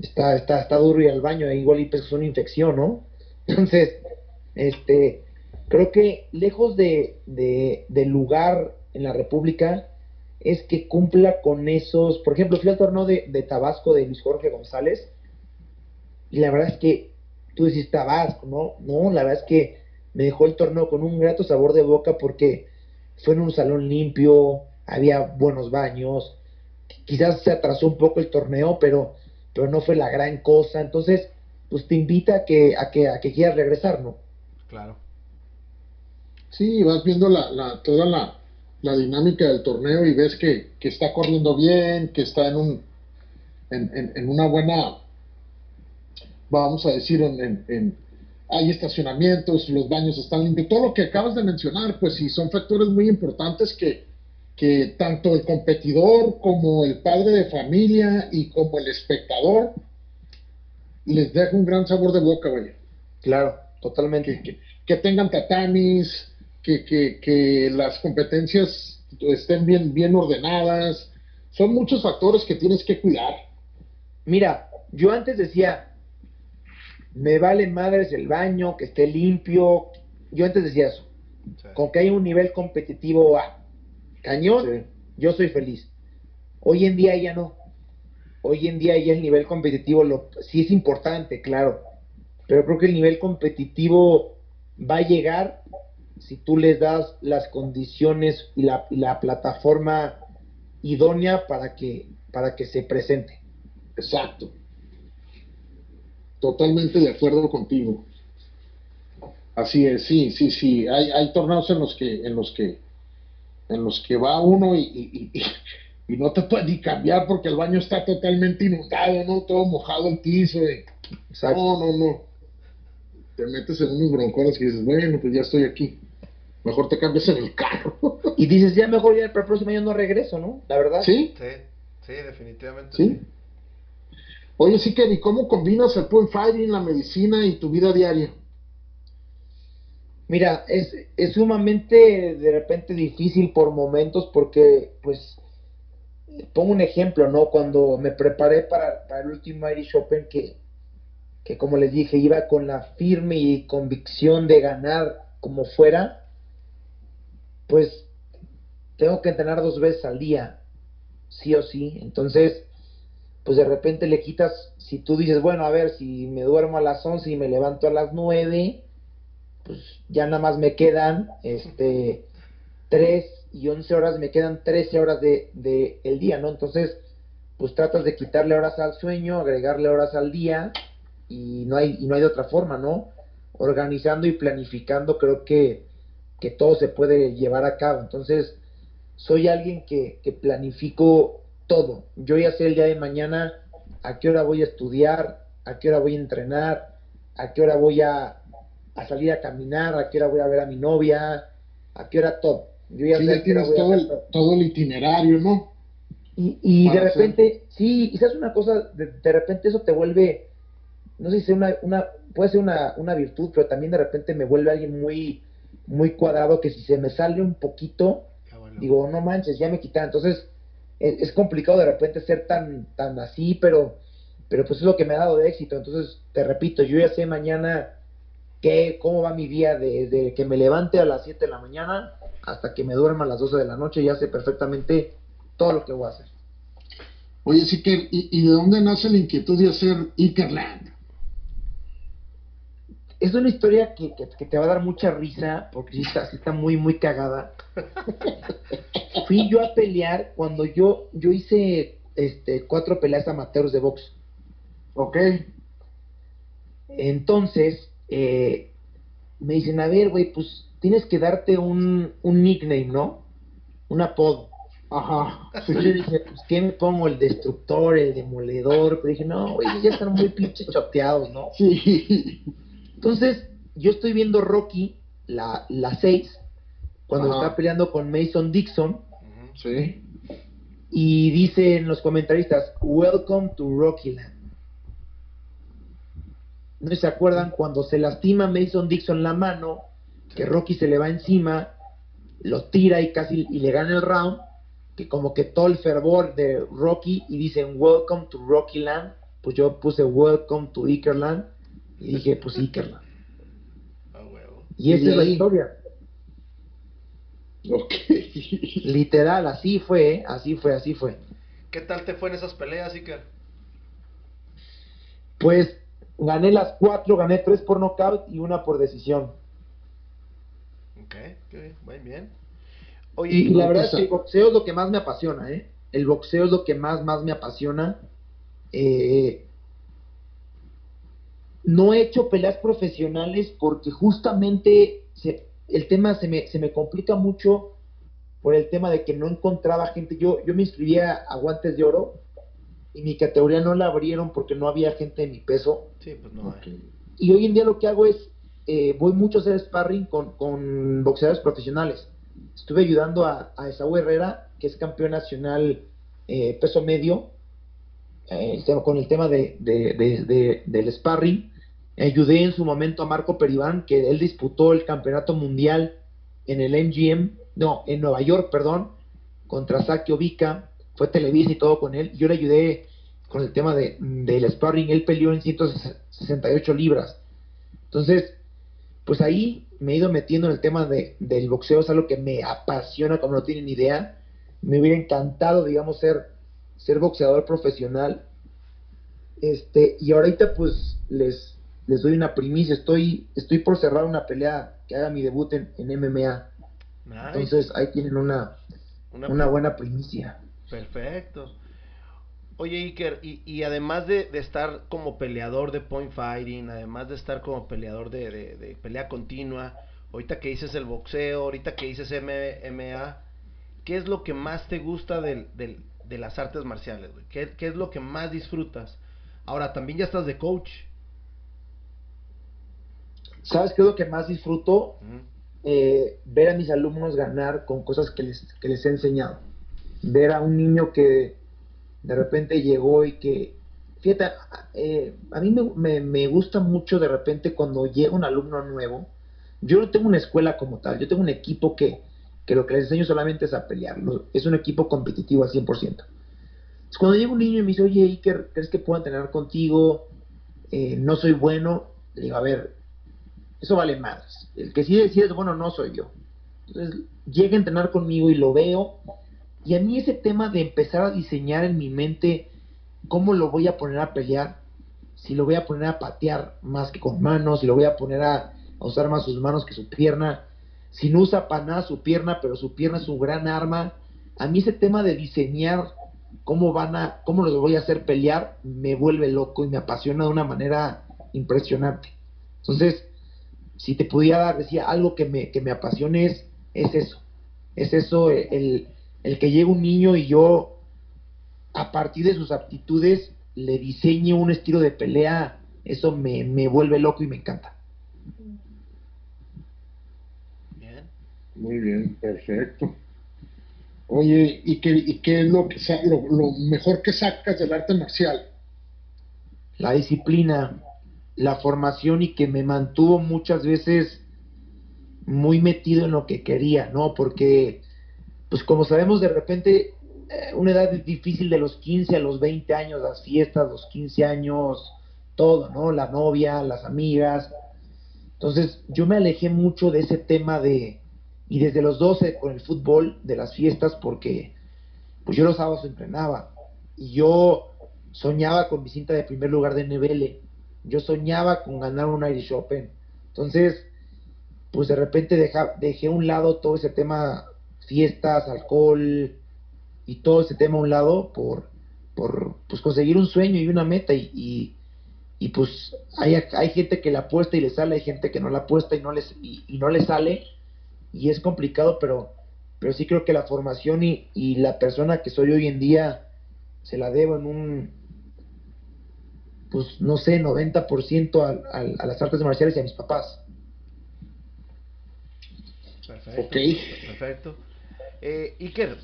Speaker 4: está, está, está duro ir al baño, igual y pues es una infección, ¿no? Entonces, este, creo que lejos de, de, del lugar en la República, es que cumpla con esos, por ejemplo, fui al torneo de, de Tabasco de Luis Jorge González, y la verdad es que tú decís Tabasco, ¿no? No, la verdad es que me dejó el torneo con un grato sabor de boca porque fue en un salón limpio, había buenos baños, quizás se atrasó un poco el torneo, pero, pero no fue la gran cosa, entonces, pues te invita a que, a que, a que quieras regresar, ¿no?
Speaker 1: Claro.
Speaker 3: Sí, vas viendo la, la, toda la, la dinámica del torneo y ves que, que está corriendo bien, que está en un en, en, en una buena vamos a decir en, en, hay estacionamientos, los baños están limpios, todo lo que acabas de mencionar, pues sí, son factores muy importantes que, que tanto el competidor como el padre de familia y como el espectador les deja un gran sabor de boca, güey.
Speaker 4: Claro, totalmente.
Speaker 3: Que, que, que tengan tatamis, que, que, que, las competencias estén bien, bien ordenadas. Son muchos factores que tienes que cuidar.
Speaker 4: Mira, yo antes decía, me vale madres el baño, que esté limpio. Yo antes decía eso. Sí. Con que hay un nivel competitivo a cañón, sí. yo soy feliz. Hoy en día ya no. Hoy en día ya el nivel competitivo lo, sí es importante, claro. Pero creo que el nivel competitivo va a llegar si tú les das las condiciones y la, y la plataforma idónea para que, para que se presente.
Speaker 3: Exacto. Totalmente de acuerdo contigo. Así es, sí, sí, sí. Hay, hay torneos en los que, en los que, en los que va uno y, y, y, y no te puedes ni cambiar porque el baño está totalmente inundado, ¿no? Todo mojado el piso. Exacto. No, no, no. Te metes en unos broncones y dices, bueno, pues ya estoy aquí. Mejor te cambias en el carro.
Speaker 4: y dices, ya mejor ya para el próximo año no regreso, ¿no? La verdad.
Speaker 3: Sí.
Speaker 1: Sí, sí, definitivamente.
Speaker 3: Sí. sí. Oye, sí, Kenny, ¿cómo combinas el point fighting, la medicina y tu vida diaria?
Speaker 4: Mira, es, es sumamente de repente difícil por momentos porque, pues, pongo un ejemplo, ¿no? Cuando me preparé para, para el último Irish Open, que, que como les dije, iba con la firme y convicción de ganar como fuera, pues tengo que entrenar dos veces al día, sí o sí. Entonces, pues de repente le quitas, si tú dices, bueno, a ver, si me duermo a las 11 y me levanto a las 9, pues ya nada más me quedan este 3 y 11 horas, me quedan 13 horas de, de el día, ¿no? Entonces, pues tratas de quitarle horas al sueño, agregarle horas al día y no hay y no hay de otra forma, ¿no? Organizando y planificando creo que que todo se puede llevar a cabo. Entonces, soy alguien que, que planifico todo. Yo ya sé el día de mañana a qué hora voy a estudiar, a qué hora voy a entrenar, a qué hora voy a, a salir a caminar, a qué hora voy a ver a mi novia, a qué hora todo.
Speaker 3: Yo ya sí, sé ya tienes todo el, todo el itinerario, ¿no?
Speaker 4: Y, y de repente, hacer. sí, quizás una cosa, de, de, repente eso te vuelve, no sé si una, una puede ser una, una virtud, pero también de repente me vuelve alguien muy, muy cuadrado que si se me sale un poquito, bueno. digo, no manches, ya me quita. Entonces, es, es, complicado de repente ser tan, tan así, pero, pero pues es lo que me ha dado de éxito. Entonces, te repito, yo ya sé mañana qué, cómo va mi día desde que me levante a las 7 de la mañana hasta que me duerma a las 12 de la noche, ya sé perfectamente todo lo que voy a hacer.
Speaker 3: Oye, sí que, ¿y, de dónde nace la inquietud de hacer Ikerland?
Speaker 4: Es una historia que, te va a dar mucha risa, porque sí está, está muy, muy cagada. Fui yo a pelear cuando yo, yo hice este, cuatro peleas amateurs de box.
Speaker 3: Ok.
Speaker 4: Entonces, eh, me dicen, a ver, güey, pues tienes que darte un, un nickname, ¿no? Un apodo.
Speaker 3: Ajá.
Speaker 4: Yo le dije, pues, ¿qué me pongo? El destructor, el demoledor. Pero dije, no, güey, ya están muy pinche choteados, ¿no?
Speaker 3: Sí.
Speaker 4: Entonces, yo estoy viendo Rocky, la 6, cuando está peleando con Mason Dixon.
Speaker 3: Sí.
Speaker 4: Y dicen los comentaristas, Welcome to Rocky Land. ¿No se acuerdan cuando se lastima Mason Dixon la mano? Que Rocky se le va encima, lo tira y casi y le gana el round que como que todo el fervor de Rocky y dicen Welcome to Rocky Land, pues yo puse Welcome to Ikerland y dije pues Ikerland.
Speaker 1: Ah,
Speaker 4: y esa es la historia.
Speaker 3: Ok.
Speaker 4: Literal, así fue, ¿eh? así fue, así fue.
Speaker 1: ¿Qué tal te fue en esas peleas, Iker?
Speaker 4: Pues gané las cuatro, gané tres por nocaut y una por decisión.
Speaker 1: Ok, ok, muy bien
Speaker 4: y, la verdad es que el boxeo es lo que más me apasiona, ¿eh? El boxeo es lo que más, más me apasiona. Eh, no he hecho peleas profesionales porque justamente el tema se me, se me complica mucho por el tema de que no encontraba gente. Yo, yo me inscribía a Guantes de Oro y mi categoría no la abrieron porque no había gente de mi peso.
Speaker 1: Sí, pues no
Speaker 4: Y hoy en día lo que hago es, eh, voy mucho a hacer sparring con, con boxeadores profesionales estuve ayudando a, a Esaú Herrera, que es campeón nacional eh, peso medio, eh, con el tema de, del sparring. Ayudé en su momento a Marco Peribán, que él disputó el campeonato mundial en el MGM, no, en Nueva York, perdón, contra Saki Ovica, fue Televisa y todo con él. Yo le ayudé con el tema de, del sparring, él peleó en 168 libras. Entonces, pues ahí me he ido metiendo en el tema de, del boxeo, es algo que me apasiona como no tienen idea. Me hubiera encantado, digamos, ser, ser boxeador profesional. Este, y ahorita pues les, les doy una primicia, estoy, estoy por cerrar una pelea que haga mi debut en, MMA. Entonces ahí tienen una, una buena primicia.
Speaker 1: Perfecto. Oye, Iker, y, además de, estar como peleador de point fighting, además de estar como peleador de, pelea continua, ahorita que dices el boxeo, ahorita que dices MMA, ¿qué es lo que más te gusta de las artes marciales? ¿Qué, es lo que más disfrutas? Ahora, también ya estás de coach.
Speaker 4: ¿Sabes qué es lo que más disfruto? Eh, ver a mis alumnos ganar con cosas que les, que les he enseñado. Ver a un niño que de repente llegó y que, fíjate, eh, a mí me, me, gusta mucho de repente cuando llega un alumno nuevo, yo no tengo una escuela como tal, yo tengo un equipo que, que lo que les enseño solamente es a pelear, es un equipo competitivo al 100%. cuando llega un niño y me dice, oye Iker, ¿crees que puedo entrenar contigo? Eh, no soy bueno, le digo, a ver, eso vale más. El que sí decide bueno no soy yo. Entonces llega a entrenar conmigo y lo veo y a mí ese tema de empezar a diseñar en mi mente cómo lo voy a poner a pelear, si lo voy a poner a patear más que con manos, si lo voy a poner a, usar más sus manos que su pierna, si no usa para nada su pierna, pero su pierna es un gran arma. A mí ese tema de diseñar cómo van a, cómo los voy a hacer pelear, me vuelve loco y me apasiona de una manera impresionante. Entonces, si te pudiera dar, decía, algo que me, que me apasione es, es eso. Es eso, el que llegue un niño y yo, a partir de sus aptitudes, le diseñe un estilo de pelea, eso me, me vuelve loco y me encanta.
Speaker 3: Bien. Muy bien, perfecto. Oye, ¿y qué, y qué es lo, que, lo, lo mejor que sacas del arte marcial?
Speaker 4: La disciplina, la formación y que me mantuvo muchas veces muy metido en lo que quería, ¿no? Porque pues como sabemos de repente eh, una edad difícil de los 15 a los 20 años, las fiestas, los 15 años, todo, ¿no? La novia, las amigas. Entonces, yo me alejé mucho de ese tema de, y desde los 12 con el fútbol, de las fiestas, porque pues yo los sábados entrenaba y yo soñaba con mi cinta de primer lugar de NBL, yo soñaba con ganar un Irish Open. Entonces, pues de repente dejé a un lado todo ese tema fiestas, alcohol y todo ese tema a un lado por, por pues conseguir un sueño y una meta y, y, pues hay, hay gente que la apuesta y le sale, hay gente que no la apuesta y no les y, no le sale y es complicado, pero pero sí creo que la formación y, y la persona que soy hoy en día se la debo en un pues no sé, 90% a, a las artes marciales y a mis papás.
Speaker 1: Perfecto. Perfecto. Eh, Iker,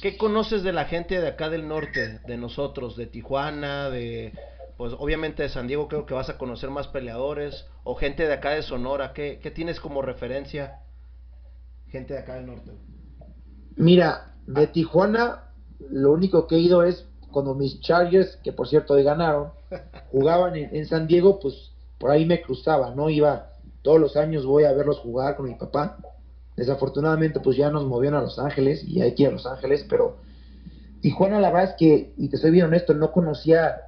Speaker 1: ¿qué conoces de la gente de acá del norte, de nosotros, de Tijuana, de, pues obviamente de San Diego creo que vas a conocer más peleadores, o gente de acá de Sonora, ¿qué, qué tienes como referencia? Gente de acá del norte.
Speaker 4: Mira, de Tijuana, lo único que he ido es cuando mis Chargers, que por cierto hoy ganaron, jugaban en, en San Diego, pues por ahí me cruzaba, ¿no? Iba todos los años voy a verlos jugar con mi papá Desafortunadamente, pues ya nos movieron a Los Ángeles y hay que ir a Los Ángeles, pero Tijuana, la verdad es que, y te soy bien honesto, no conocía,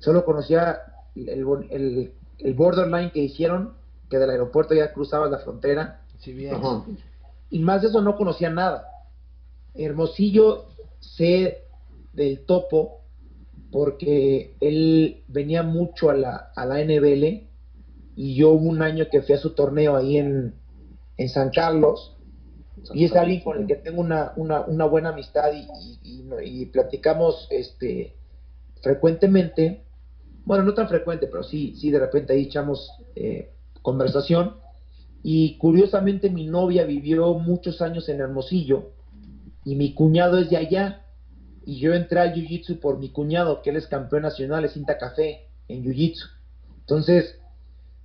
Speaker 4: solo conocía el, el, borderline que hicieron, que del aeropuerto ya cruzabas la frontera. Y más de eso no conocía nada. Hermosillo sé del topo porque él venía mucho a la, a la NBL y yo hubo un año que fui a su torneo ahí en, en San Carlos. Y es alguien con el que tengo una, una, buena amistad y, platicamos este frecuentemente, bueno, no tan frecuente, pero sí, sí de repente ahí echamos eh, conversación. Y curiosamente mi novia vivió muchos años en Hermosillo y mi cuñado es de allá. Y yo entré al Jiu-Jitsu por mi cuñado, que él es campeón nacional, es cinta café en Jiu-Jitsu. Entonces,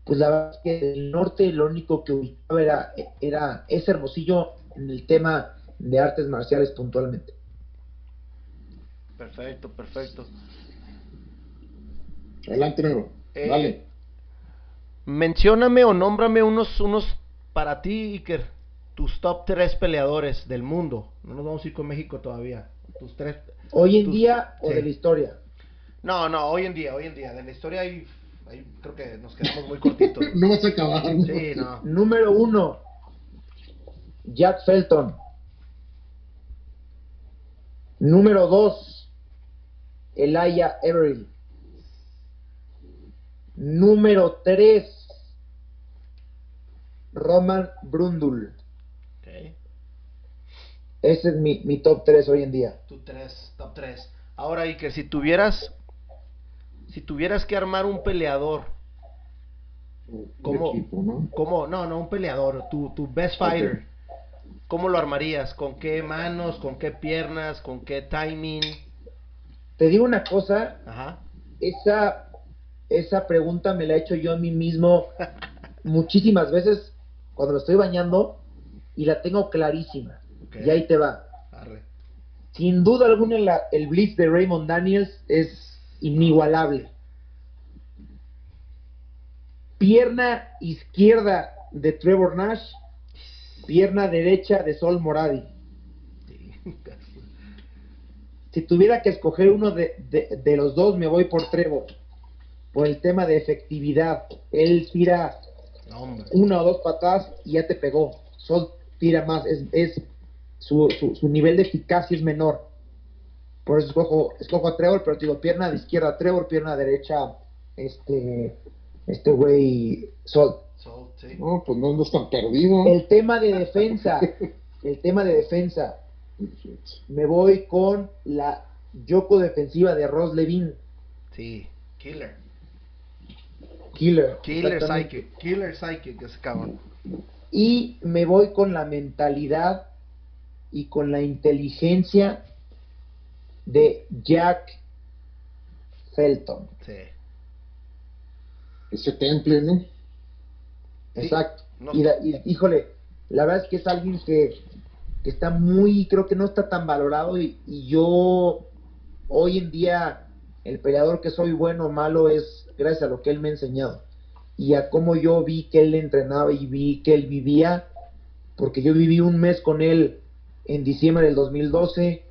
Speaker 4: pues la verdad es que el norte lo único que ubicaba era, era ese hermosillo en el tema de artes marciales puntualmente.
Speaker 1: Perfecto, perfecto.
Speaker 3: Adelante, Negro. Eh, Dale.
Speaker 1: Mencióname o nómbrame unos, unos para ti, Iker, tus top tres peleadores del mundo. No nos vamos a ir con México todavía. Tus tres.
Speaker 4: ¿Hoy en día o de la historia?
Speaker 1: No, no, hoy en día, hoy en día. De la historia hay ahí creo que nos quedamos muy cortitos.
Speaker 3: no vas a acabar.
Speaker 1: Sí, no.
Speaker 4: Número uno, Jack Felton. Número dos, Elia Everett. Número tres, Roman Brundle. Okay. Ese es mi, mi top 3 hoy en día.
Speaker 1: Tu 3, top 3. Ahora, y que si tuvieras si tuvieras que armar un peleador, ¿cómo, ¿no? ¿no? no, un peleador, tu, tu best fighter, ¿cómo lo armarías? ¿Con qué manos, con qué piernas, con qué timing?
Speaker 4: Te digo una cosa, Ajá. esa esa pregunta me la he hecho yo a mí mismo muchísimas veces cuando lo estoy bañando y la tengo clarísima. Y ahí te va. Sin duda alguna el blitz de Raymond Daniels es inigualable. Pierna izquierda de Trevor Nash, pierna derecha de Sol Moradi. Si tuviera que escoger uno de, los dos, me voy por Trevor. Por el tema de efectividad. Él tira una o dos patadas y ya te pegó. Sol tira más. Es, su, su nivel de eficacia es menor. Por eso escojo, escojo a Trevor, pero digo, pierna de izquierda a Trevor, pierna derecha, este, este güey, Sol.
Speaker 3: No, pues no, no están perdido.
Speaker 4: El tema de defensa, el tema de defensa, me voy con la Yoko defensiva de Ross Levin.
Speaker 1: Sí, killer.
Speaker 4: Killer.
Speaker 1: Killer psychic, killer psychic, ese cabrón.
Speaker 4: Y me voy con la mentalidad y con la inteligencia de Jack Felton.
Speaker 1: Sí.
Speaker 3: Ese temple, ¿no?
Speaker 4: Exacto. Y, híjole, la verdad es que es alguien que, está muy, creo que no está tan valorado y, yo hoy en día el peleador que soy bueno o malo es gracias a lo que él me ha enseñado. y a cómo yo vi que él entrenaba y vi que él vivía, porque yo viví un mes con él en diciembre del 2012,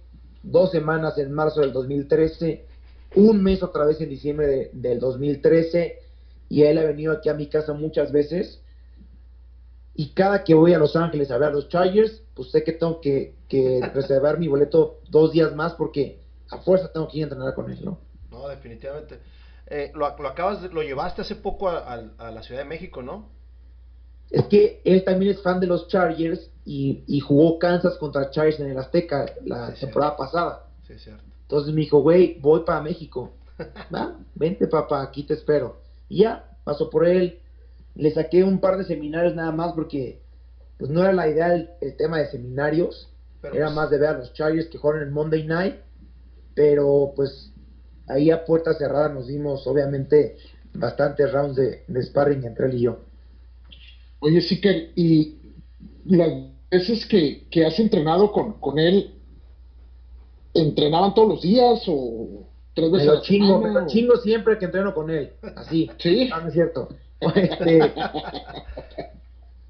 Speaker 4: dos semanas en marzo del 2013, un mes otra vez en diciembre del 2013, y él ha venido aquí a mi casa muchas veces. Y cada que voy a Los Ángeles a ver a los Chargers, pues sé que tengo que, reservar mi boleto dos días más porque a fuerza tengo que ir a entrenar con él, ¿no?
Speaker 1: No, definitivamente. Eh, lo, acabas, lo llevaste hace poco a, la Ciudad de México, ¿no?
Speaker 4: Es que él también es fan de los Chargers y, jugó Kansas contra Chargers en el Azteca la temporada pasada.
Speaker 1: Sí, cierto.
Speaker 4: Entonces me dijo, güey, voy para México. Va, vente papá, aquí te espero. Y ya, pasó por él. Le saqué un par de seminarios nada más porque pues no era la idea el, tema de seminarios. era pues más de ver a los Chargers que juegan en Monday Night. Pero pues ahí a puerta cerrada nos dimos obviamente bastantes rounds de, sparring entre él y yo.
Speaker 3: Oye, sí que, y las veces que, que has entrenado con, con él, ¿entrenaban todos los días o tres veces
Speaker 4: me lo chingo, me lo chingo siempre que entreno con él, así.
Speaker 3: Sí.
Speaker 4: Ah, no es cierto. Este,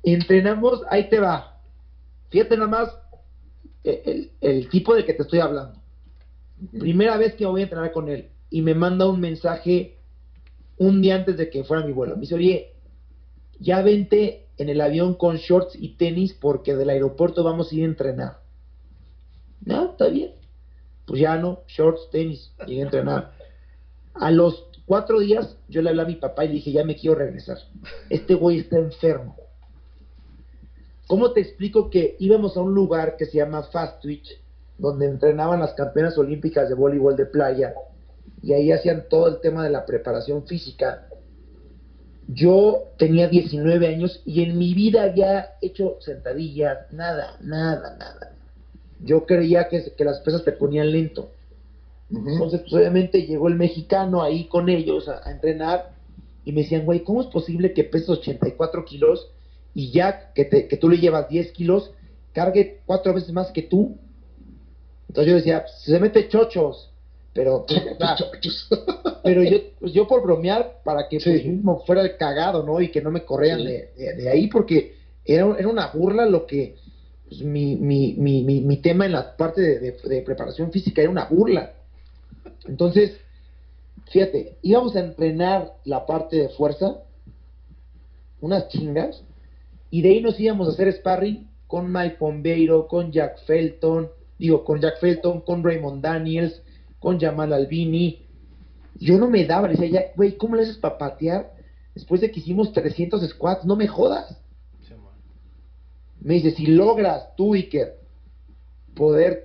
Speaker 4: entrenamos, ahí te va. Fíjate nada más el, el, tipo de que te estoy hablando. Primera vez que voy a entrenar con él y me manda un mensaje un día antes de que fuera mi vuelo. Me dice, oye, ya vente en el avión con shorts y tenis porque del aeropuerto vamos a ir a entrenar. No, está bien pues ya no, shorts, tenis, y a entrenar. A los cuatro días yo le hablé a mi papá y le dije, ya me quiero regresar. Este güey está enfermo. ¿Cómo te explico que íbamos a un lugar que se llama Fast Twitch, donde entrenaban las campeonas olímpicas de voleibol de playa, y ahí hacían todo el tema de la preparación física? Yo tenía 19 años y en mi vida había hecho sentadillas, nada, nada, nada yo creía que, que las pesas te ponían lento. Entonces, pues, obviamente llegó el mexicano ahí con ellos a, entrenar y me decían, güey, ¿cómo es posible que peses 84 kilos y ya que, te, que tú le llevas 10 kilos, cargue cuatro veces más que tú? Entonces yo decía, se mete chochos, pero pero yo, pues, yo por bromear para que pues, mismo fuera el cagado, ¿no? Y que no me correan de, de, ahí porque era, era una burla lo que pues, mi, mi, mi, mi, tema en la parte de, preparación física era una burla. Entonces, fíjate, íbamos a entrenar la parte de fuerza, unas chingas, y de ahí nos íbamos a hacer sparring con Mike Pombeiro, con Jack Felton, digo, con Jack Felton, con Raymond Daniels, con Jamal Albini. Yo no me daba, le decía, güey, ¿cómo le haces para patear después de que hicimos 300 squats? No me jodas. Me dice, si logras tú, Iker, poder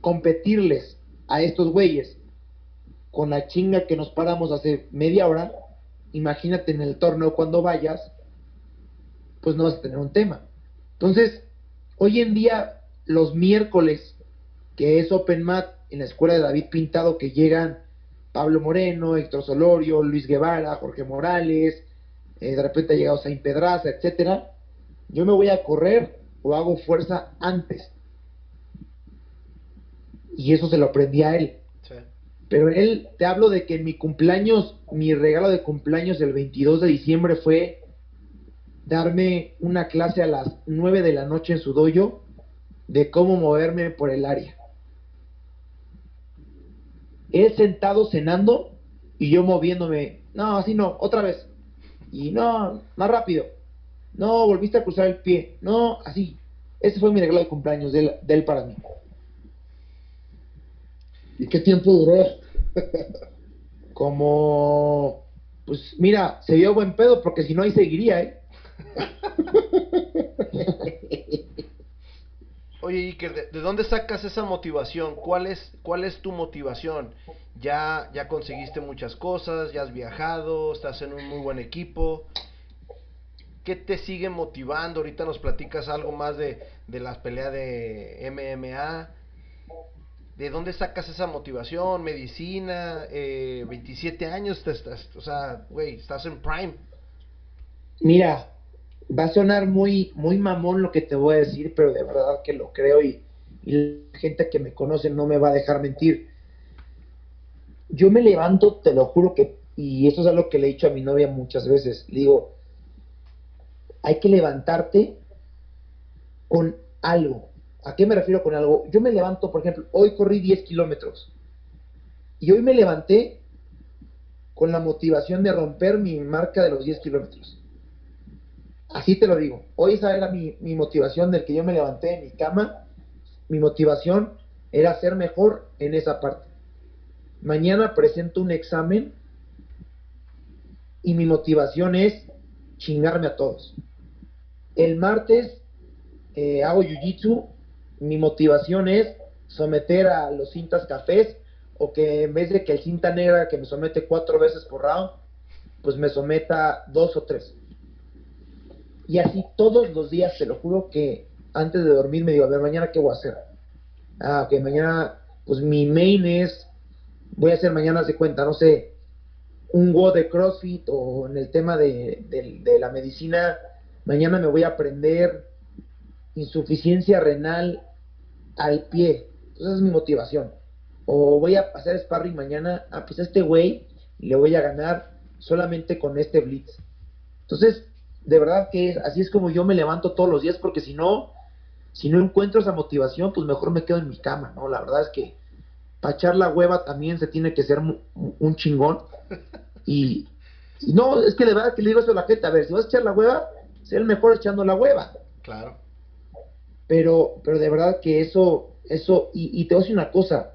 Speaker 4: competirles a estos güeyes con la chinga que nos paramos hace media hora, imagínate en el torneo cuando vayas, pues no vas a tener un tema. Entonces, hoy en día, los miércoles, que es Open Mat en la escuela de David Pintado, que llegan Pablo Moreno, Héctor Solorio, Luis Guevara, Jorge Morales, eh, de repente ha llegado Saint Pedraza, etcétera yo me voy a correr o hago fuerza antes. Y eso se lo aprendí a él. Pero él, te hablo de que en mi cumpleaños, mi regalo de cumpleaños el 22 de diciembre fue darme una clase a las 9 de la noche en su dojo de cómo moverme por el área. Él sentado cenando y yo moviéndome. No, así no, otra vez. Y no, más rápido. No, volviste a cruzar el pie. No, así. Ese fue mi regalo de cumpleaños de él, para mí.
Speaker 3: ¿Y qué tiempo duró?
Speaker 4: Como, pues mira, se dio buen pedo porque si no ahí seguiría, ¿eh?
Speaker 1: Oye, Iker, ¿de, dónde sacas esa motivación? ¿Cuál es, cuál es tu motivación? Ya, ya conseguiste muchas cosas, ya has viajado, estás en un muy buen equipo. ¿Qué te sigue motivando? Ahorita nos platicas algo más de, de las peleas de MMA. ¿De dónde sacas esa motivación? ¿Medicina? Eh, ¿27 años? estás, o sea, güey, estás en prime.
Speaker 4: Mira, va a sonar muy, muy mamón lo que te voy a decir, pero de verdad que lo creo y, la gente que me conoce no me va a dejar mentir. Yo me levanto, te lo juro que y eso es algo que le he dicho a mi novia muchas veces. Digo, hay que levantarte con algo. ¿A qué me refiero con algo? Yo me levanto, por ejemplo, hoy corrí 10 kilómetros. Y hoy me levanté con la motivación de romper mi marca de los 10 kilómetros. Así te lo digo. Hoy esa era mi, mi motivación del que yo me levanté en mi cama. Mi motivación era ser mejor en esa parte. Mañana presento un examen y mi motivación es chingarme a todos. El martes eh, hago jiu-jitsu, mi motivación es someter a los cintas cafés o que en vez de que el cinta negra que me somete cuatro veces por round, pues me someta dos o tres. Y así todos los días, te lo juro que antes de dormir me digo, a ver, mañana qué voy a hacer. Ah, ok, mañana, pues mi main es, voy a hacer mañana de cuenta, no sé, un WOD de CrossFit o en el tema de, de la medicina, mañana me voy a aprender insuficiencia renal al pie. Entonces es mi motivación. O voy a hacer sparring mañana, ah, pues a este güey le voy a ganar solamente con este blitz. Entonces, de verdad que es, así es como yo me levanto todos los días, porque si no, si no encuentro esa motivación, pues mejor me quedo en mi cama, ¿no? La verdad es que para echar la hueva también se tiene que ser un chingón. Y, no, es que de verdad que le digo eso a la gente, a ver, si vas a echar la hueva, sé el mejor echando la hueva.
Speaker 1: Claro.
Speaker 4: Pero, pero de verdad que eso, eso, y, te voy a decir una cosa,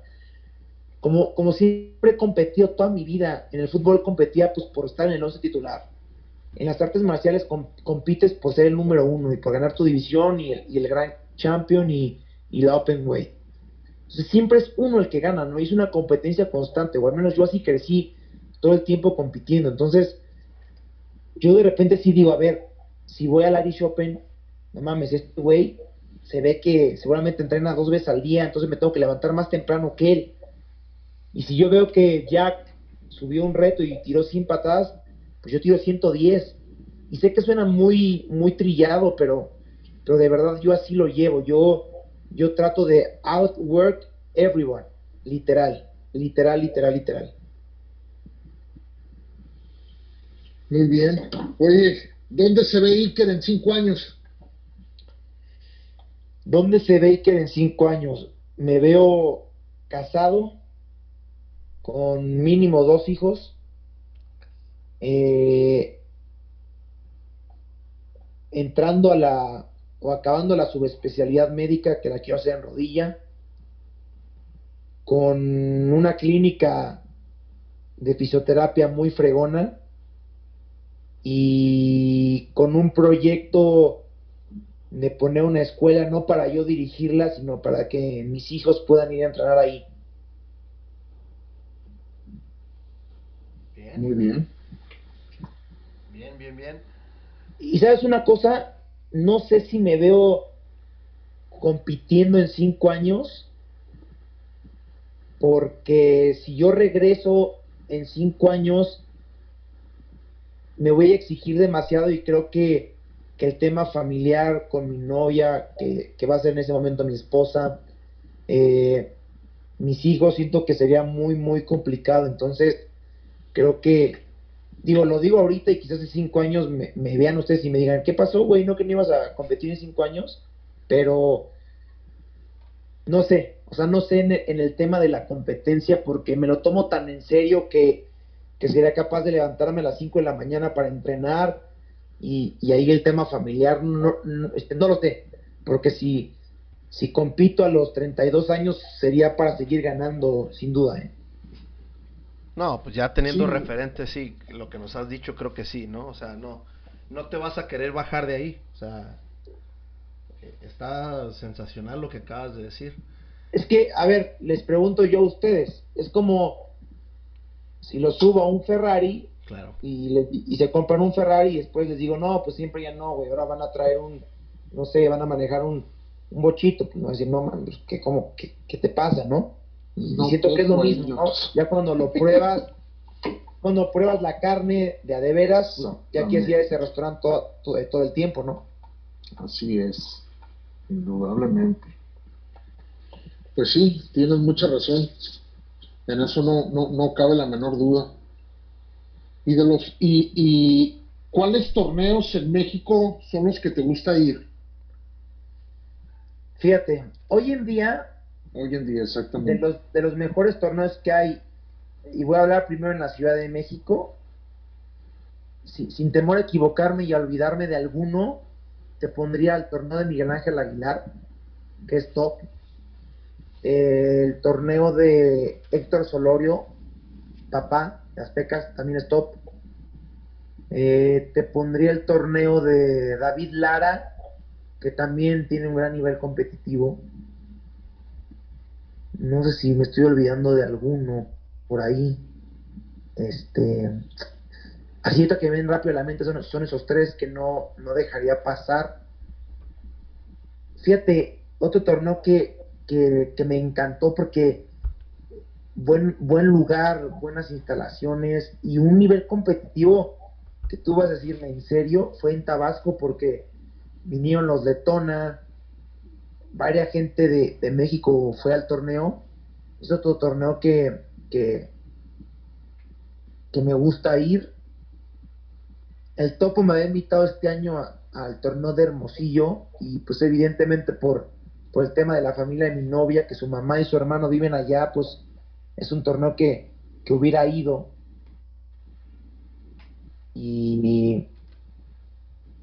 Speaker 4: como, como siempre he competido toda mi vida, en el fútbol competía pues por estar en el once titular. En las artes marciales compites por ser el número uno y por ganar tu división y el, gran champion y, y la open weight. Entonces siempre es uno el que gana, ¿no? Y es una competencia constante, o al menos yo así crecí todo el tiempo compitiendo. Entonces, yo de repente sí digo, a ver, si voy al Irish Open, no mames, este güey se ve que seguramente entrena dos veces al día, entonces me tengo que levantar más temprano que él. Y si yo veo que Jack subió un reto y tiró 100 patadas, pues yo tiro 110. Y sé que suena muy, muy trillado, pero, pero de verdad yo así lo llevo. Yo, yo trato de outwork everyone, literal, literal, literal, literal.
Speaker 3: Muy bien. Oye, ¿dónde se ve Iker en cinco años?
Speaker 4: ¿Dónde se ve Iker en cinco años? Me veo casado, con mínimo dos hijos, eh, entrando a la o acabando la subespecialidad médica que la quiero hacer en rodilla, con una clínica de fisioterapia muy fregona y con un proyecto de poner una escuela no para yo dirigirla, sino para que mis hijos puedan ir a entrenar ahí.
Speaker 3: Bien. Muy bien.
Speaker 4: Y sabes una cosa, no sé si me veo compitiendo en cinco años, porque si yo regreso en cinco años, me voy a exigir demasiado y creo que, el tema familiar con mi novia, que, va a ser en ese momento mi esposa, eh, mis hijos, siento que sería muy, muy complicado. Entonces, creo que, digo, lo digo ahorita y quizás en cinco años me, vean ustedes y me digan, ¿qué pasó, güey? ¿No que no ibas a competir en cinco años? Pero, no sé, o sea, no sé en, el tema de la competencia porque me lo tomo tan en serio que que sería capaz de levantarme a las 5 de la mañana para entrenar y, ahí el tema familiar no, no, este, no lo sé, porque si, si compito a los 32 años sería para seguir ganando sin duda. ¿eh?
Speaker 1: No, pues ya teniendo referentes, sí, lo que nos has dicho creo que sí, ¿no? O sea, no, no te vas a querer bajar de ahí, o sea, eh, está sensacional lo que acabas de decir.
Speaker 4: Es que, a ver, les pregunto yo a ustedes, es como si lo subo a un Ferrari
Speaker 1: claro.
Speaker 4: y, y se compran un Ferrari y después les digo, no, pues siempre ya no, güey, ahora van a traer un, no sé, van a manejar un, un bochito, pues no decir, no, man, pues, ¿qué, cómo, qué, qué, te pasa, no? Y siento que es lo mismo, ¿no? Ya cuando lo pruebas, cuando pruebas la carne de a de veras, ya quieres ir a ese restaurante todo, todo, todo el tiempo, ¿no?
Speaker 3: Así es, indudablemente. Pues sí, tienes mucha razón. En eso no, no, no cabe la menor duda. Y de los y, y ¿cuáles torneos en México son los que te gusta ir?
Speaker 4: Fíjate, hoy en día,
Speaker 3: Hoy en día,
Speaker 4: de
Speaker 3: exactamente.
Speaker 4: los, de los mejores torneos que hay, y voy a hablar primero en la Ciudad de México, si- sin temor a equivocarme y a olvidarme de alguno, te pondría el torneo de Miguel Ángel Aguilar, que es top. El torneo de Héctor Solorio, papá, de Aztecas, también es top. Eh, te pondría el torneo de David Lara, que también tiene un gran nivel competitivo. No sé si me estoy olvidando de alguno por ahí. Este. Así que ven rápido a la mente son, esos tres que no, no dejaría pasar. Fíjate, otro torneo que, que, que me encantó porque buen, buen lugar, buenas instalaciones y un nivel competitivo que tú vas a decirme en serio fue en Tabasco porque vinieron los de Tona, varias gente de, de México fue al torneo. Es otro torneo que, que, que me gusta ir. El Topo me había invitado este año al torneo de Hermosillo y pues evidentemente por, por el tema de la familia de mi novia, que su mamá y su hermano viven allá, pues es un torneo que, que hubiera ido. Y,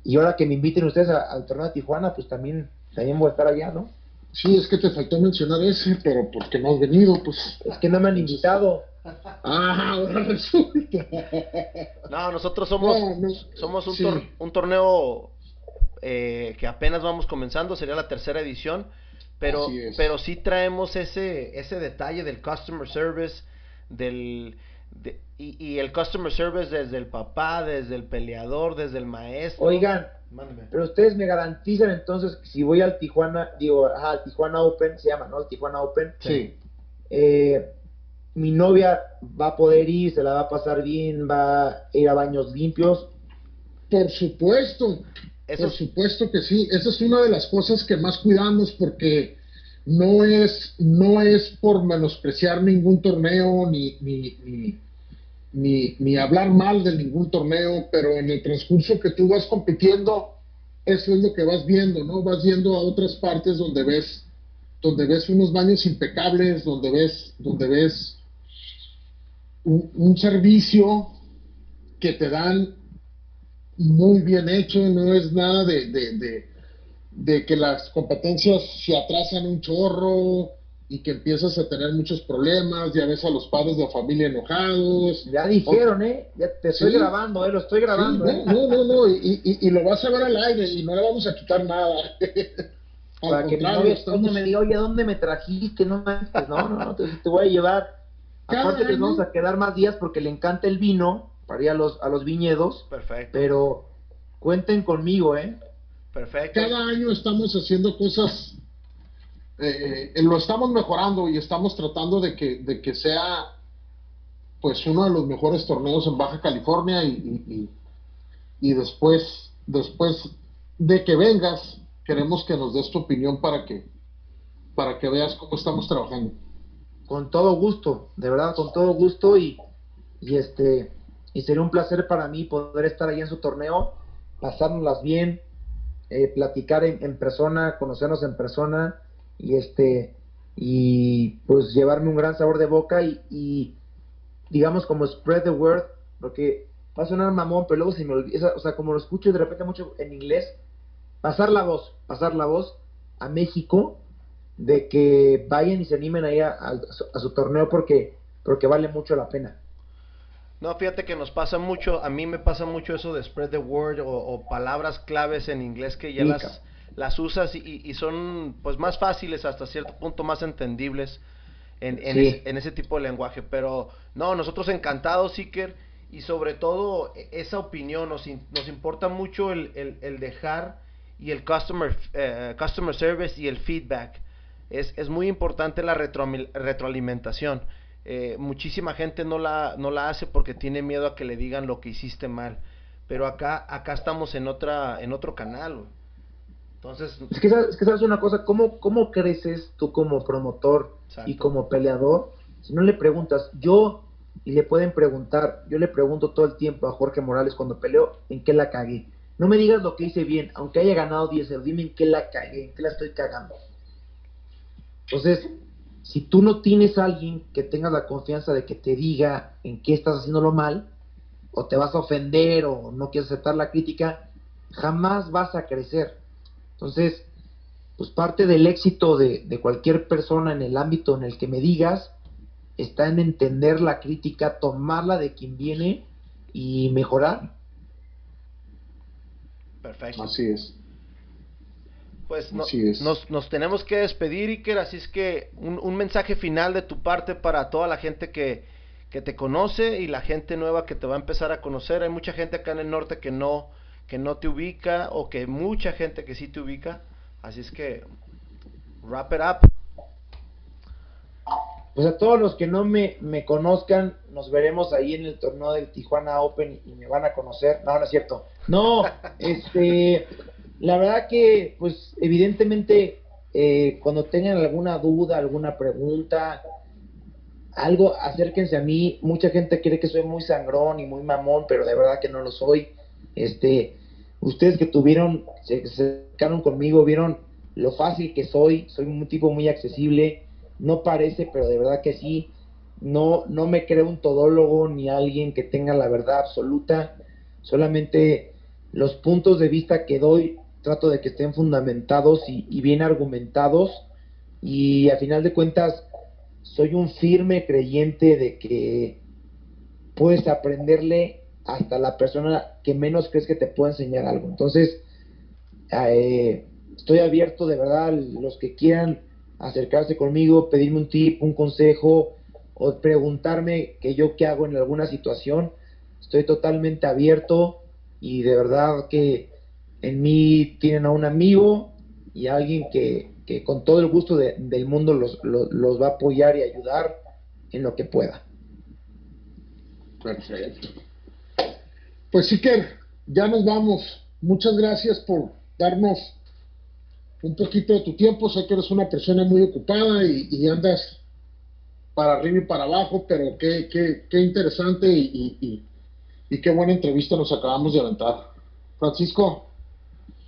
Speaker 4: y ahora que me inviten ustedes al torneo de Tijuana, pues también, también voy a estar allá, ¿no?
Speaker 3: Sí, es que te faltó mencionar ese, pero porque no has venido, pues.
Speaker 4: Es que no me han invitado.
Speaker 3: Ah, ahora resulta.
Speaker 1: No, nosotros somos,
Speaker 3: No, no,
Speaker 1: somos un,
Speaker 3: sí.
Speaker 1: tor- un torneo eh, que apenas vamos comenzando, sería la tercera edición, pero, pero sí traemos ese, ese detalle del customer service, del, de- y, y el customer service desde el papá, desde el peleador, desde el maestro.
Speaker 4: Oigan,
Speaker 1: Mándeme.
Speaker 4: pero ustedes me garantizan entonces que si voy al Tijuana, digo, ajá, al Tijuana Open, se llama, ¿no? El Tijuana Open.
Speaker 3: Sí.
Speaker 4: eh, mi novia va a poder ir, se la va a pasar bien, va a ir a baños limpios.
Speaker 3: Por supuesto,
Speaker 1: Eso
Speaker 3: por supuesto que sí. Esa es una de las cosas que más cuidamos porque no es, no es por menospreciar ningún torneo ni, ni, ni, ni, ni hablar mal de ningún torneo, pero en el transcurso que tú vas compitiendo, eso es lo que vas viendo, ¿no? Vas viendo a otras partes donde ves, donde ves unos baños impecables, donde ves, donde ves un, servicio que te dan muy bien hecho, no es nada de, de, de, de que las competencias se atrasan un chorro y que empiezas a tener muchos problemas, ya ves a los padres de familia enojados.
Speaker 4: Ya dijeron, ¿eh? Ya te estoy
Speaker 3: Sí.
Speaker 4: grabando, ¿eh? Lo estoy grabando,
Speaker 3: Sí,
Speaker 4: ¿eh?
Speaker 3: no, no, no, y, y, y lo vas a ver al aire y no le vamos a quitar nada. Al
Speaker 4: Para que mi novia
Speaker 3: estamos-
Speaker 4: me diga, oye, ¿a dónde me trajiste? No, no, no, no, te, te voy a llevar.
Speaker 3: Cada
Speaker 4: Aparte que vamos a quedar más días porque le encanta el vino para ir a los, a los viñedos,
Speaker 1: Perfecto,
Speaker 4: pero cuenten conmigo, ¿eh?
Speaker 1: perfecto.
Speaker 3: cada año estamos haciendo cosas, eh, eh, lo estamos mejorando y estamos tratando de que, de que sea pues uno de los mejores torneos en Baja California y, y, después, después de que vengas, queremos que nos des tu opinión para que, para que veas cómo estamos trabajando.
Speaker 4: Con todo gusto, de verdad, con todo gusto y, y este y sería un placer para mí poder estar ahí en su torneo, pasárnoslas bien, eh, platicar en, en persona, conocernos en persona y este y pues llevarme un gran sabor de boca y, y, digamos como spread the word, porque va a sonar mamón, pero luego se me olvida, o sea, como lo escucho de repente mucho en inglés, pasar la voz, pasar la voz a México de que vayan y se animen ahí a, a su, a su torneo porque porque vale mucho la pena.
Speaker 1: No, fíjate que nos pasa mucho, a mí me pasa mucho eso de spread the word o, o palabras claves en inglés que ya las. Las usas y, y son pues más fáciles hasta cierto punto, más entendibles en, en,
Speaker 4: Sí.
Speaker 1: ese, en ese tipo de lenguaje. Pero no, nosotros encantados, Iker, y sobre todo e- esa opinión, nos, in- nos importa mucho el, el, el dejar y el customer, eh, customer service y el feedback. Es, es muy importante la retroamil- retroalimentación. Eh, muchísima gente no la, no la hace porque tiene miedo a que le digan lo que hiciste mal. Pero acá, acá estamos en otra, en otro canal. Entonces,
Speaker 4: Es que, sabes, es que sabes una cosa, ¿cómo, ¿cómo creces tú como promotor
Speaker 1: Exacto.
Speaker 4: y como peleador si no le preguntas? Yo, y le pueden preguntar, yo le pregunto todo el tiempo a Jorge Morales cuando peleo, ¿en qué la cagué? No me digas lo que hice bien, aunque haya ganado 10 dime en qué la cagué, en qué la estoy cagando. Entonces, si tú no tienes a alguien que tenga la confianza de que te diga en qué estás haciéndolo mal, o te vas a ofender, o no quieres aceptar la crítica, jamás vas a crecer. Entonces, pues parte del éxito de, de cualquier persona en el ámbito en el que me digas, está en entender la crítica, tomarla de quien viene y mejorar.
Speaker 1: Perfecto.
Speaker 3: Así es.
Speaker 1: Pues Nos, nos, tenemos que despedir, Iker, así es que un, un, mensaje final de tu parte para toda la gente que, que, te conoce y la gente nueva que te va a empezar a conocer. Hay mucha gente acá en el norte que no, que no te ubica o que mucha gente que sí te ubica. Así es que, wrap it up.
Speaker 4: Pues a todos los que no me, me conozcan, nos veremos ahí en el torneo del Tijuana Open y me van a conocer. No, no es cierto. No, este, la verdad que, pues evidentemente, eh, cuando tengan alguna duda, alguna pregunta, algo, acérquense a mí. Mucha gente cree que soy muy sangrón y muy mamón, pero de verdad que no lo soy. Este, ustedes que tuvieron, se acercaron conmigo, vieron lo fácil que soy. Soy un tipo muy accesible no parece, pero de verdad que sí. No, no me creo un todólogo ni alguien que tenga la verdad absoluta. Solamente los puntos de vista que doy trato de que estén fundamentados y, bien argumentados. Y a final de cuentas, soy un firme creyente de que puedes aprenderle hasta la persona que menos crees que te pueda enseñar algo. Entonces, eh, estoy abierto de verdad los que quieran acercarse conmigo, pedirme un tip, un consejo o preguntarme que yo qué hago en alguna situación. Estoy totalmente abierto y de verdad que en mí tienen a un amigo y a alguien que, que con todo el gusto del mundo los, los, va a apoyar y ayudar en lo que pueda.
Speaker 3: Pues sí que ya nos vamos. Muchas gracias por darnos un poquito de tu tiempo. Sé que eres una persona muy ocupada y, andas para arriba y para abajo, pero qué, qué, qué interesante y, qué buena entrevista nos acabamos de aventar. Francisco.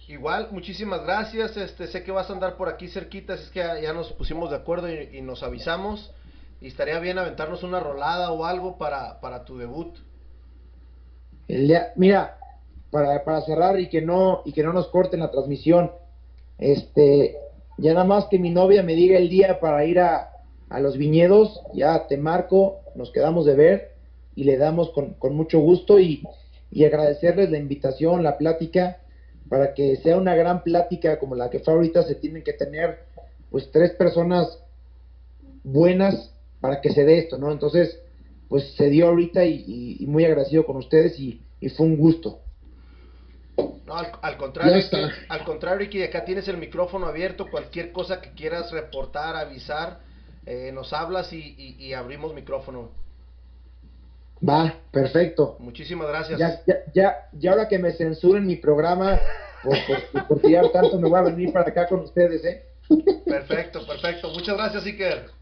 Speaker 1: Igual, muchísimas gracias. Este, sé que vas a andar por aquí cerquita, es que ya, nos pusimos de acuerdo y, nos avisamos. Y estaría bien aventarnos una rolada o algo para, para tu debut.
Speaker 4: El mira, para, para cerrar y que no y que no nos corten la transmisión, este, ya nada más que mi novia me diga el día para ir a, a los viñedos, ya te marco, nos quedamos de ver y le damos con, con mucho gusto y, y, agradecerles la invitación, la plática, para que sea una gran plática como la que fue ahorita, se tienen que tener pues tres personas buenas para que se dé esto, ¿no? Entonces, pues se dio ahorita y, y muy agradecido con ustedes y, y fue un gusto.
Speaker 1: No, al, contrario, al contrario, Ricky, acá tienes el micrófono abierto, cualquier cosa que quieras reportar, avisar, eh, nos hablas y, abrimos micrófono.
Speaker 4: Va, perfecto.
Speaker 1: Muchísimas gracias.
Speaker 4: Ya, ya, ya, ya ahora que me censuren mi programa por, por, tirar tanto, me voy a venir para acá con ustedes, ¿eh?
Speaker 1: Perfecto, perfecto. Muchas gracias, Iker.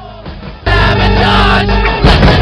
Speaker 1: ابدا لكن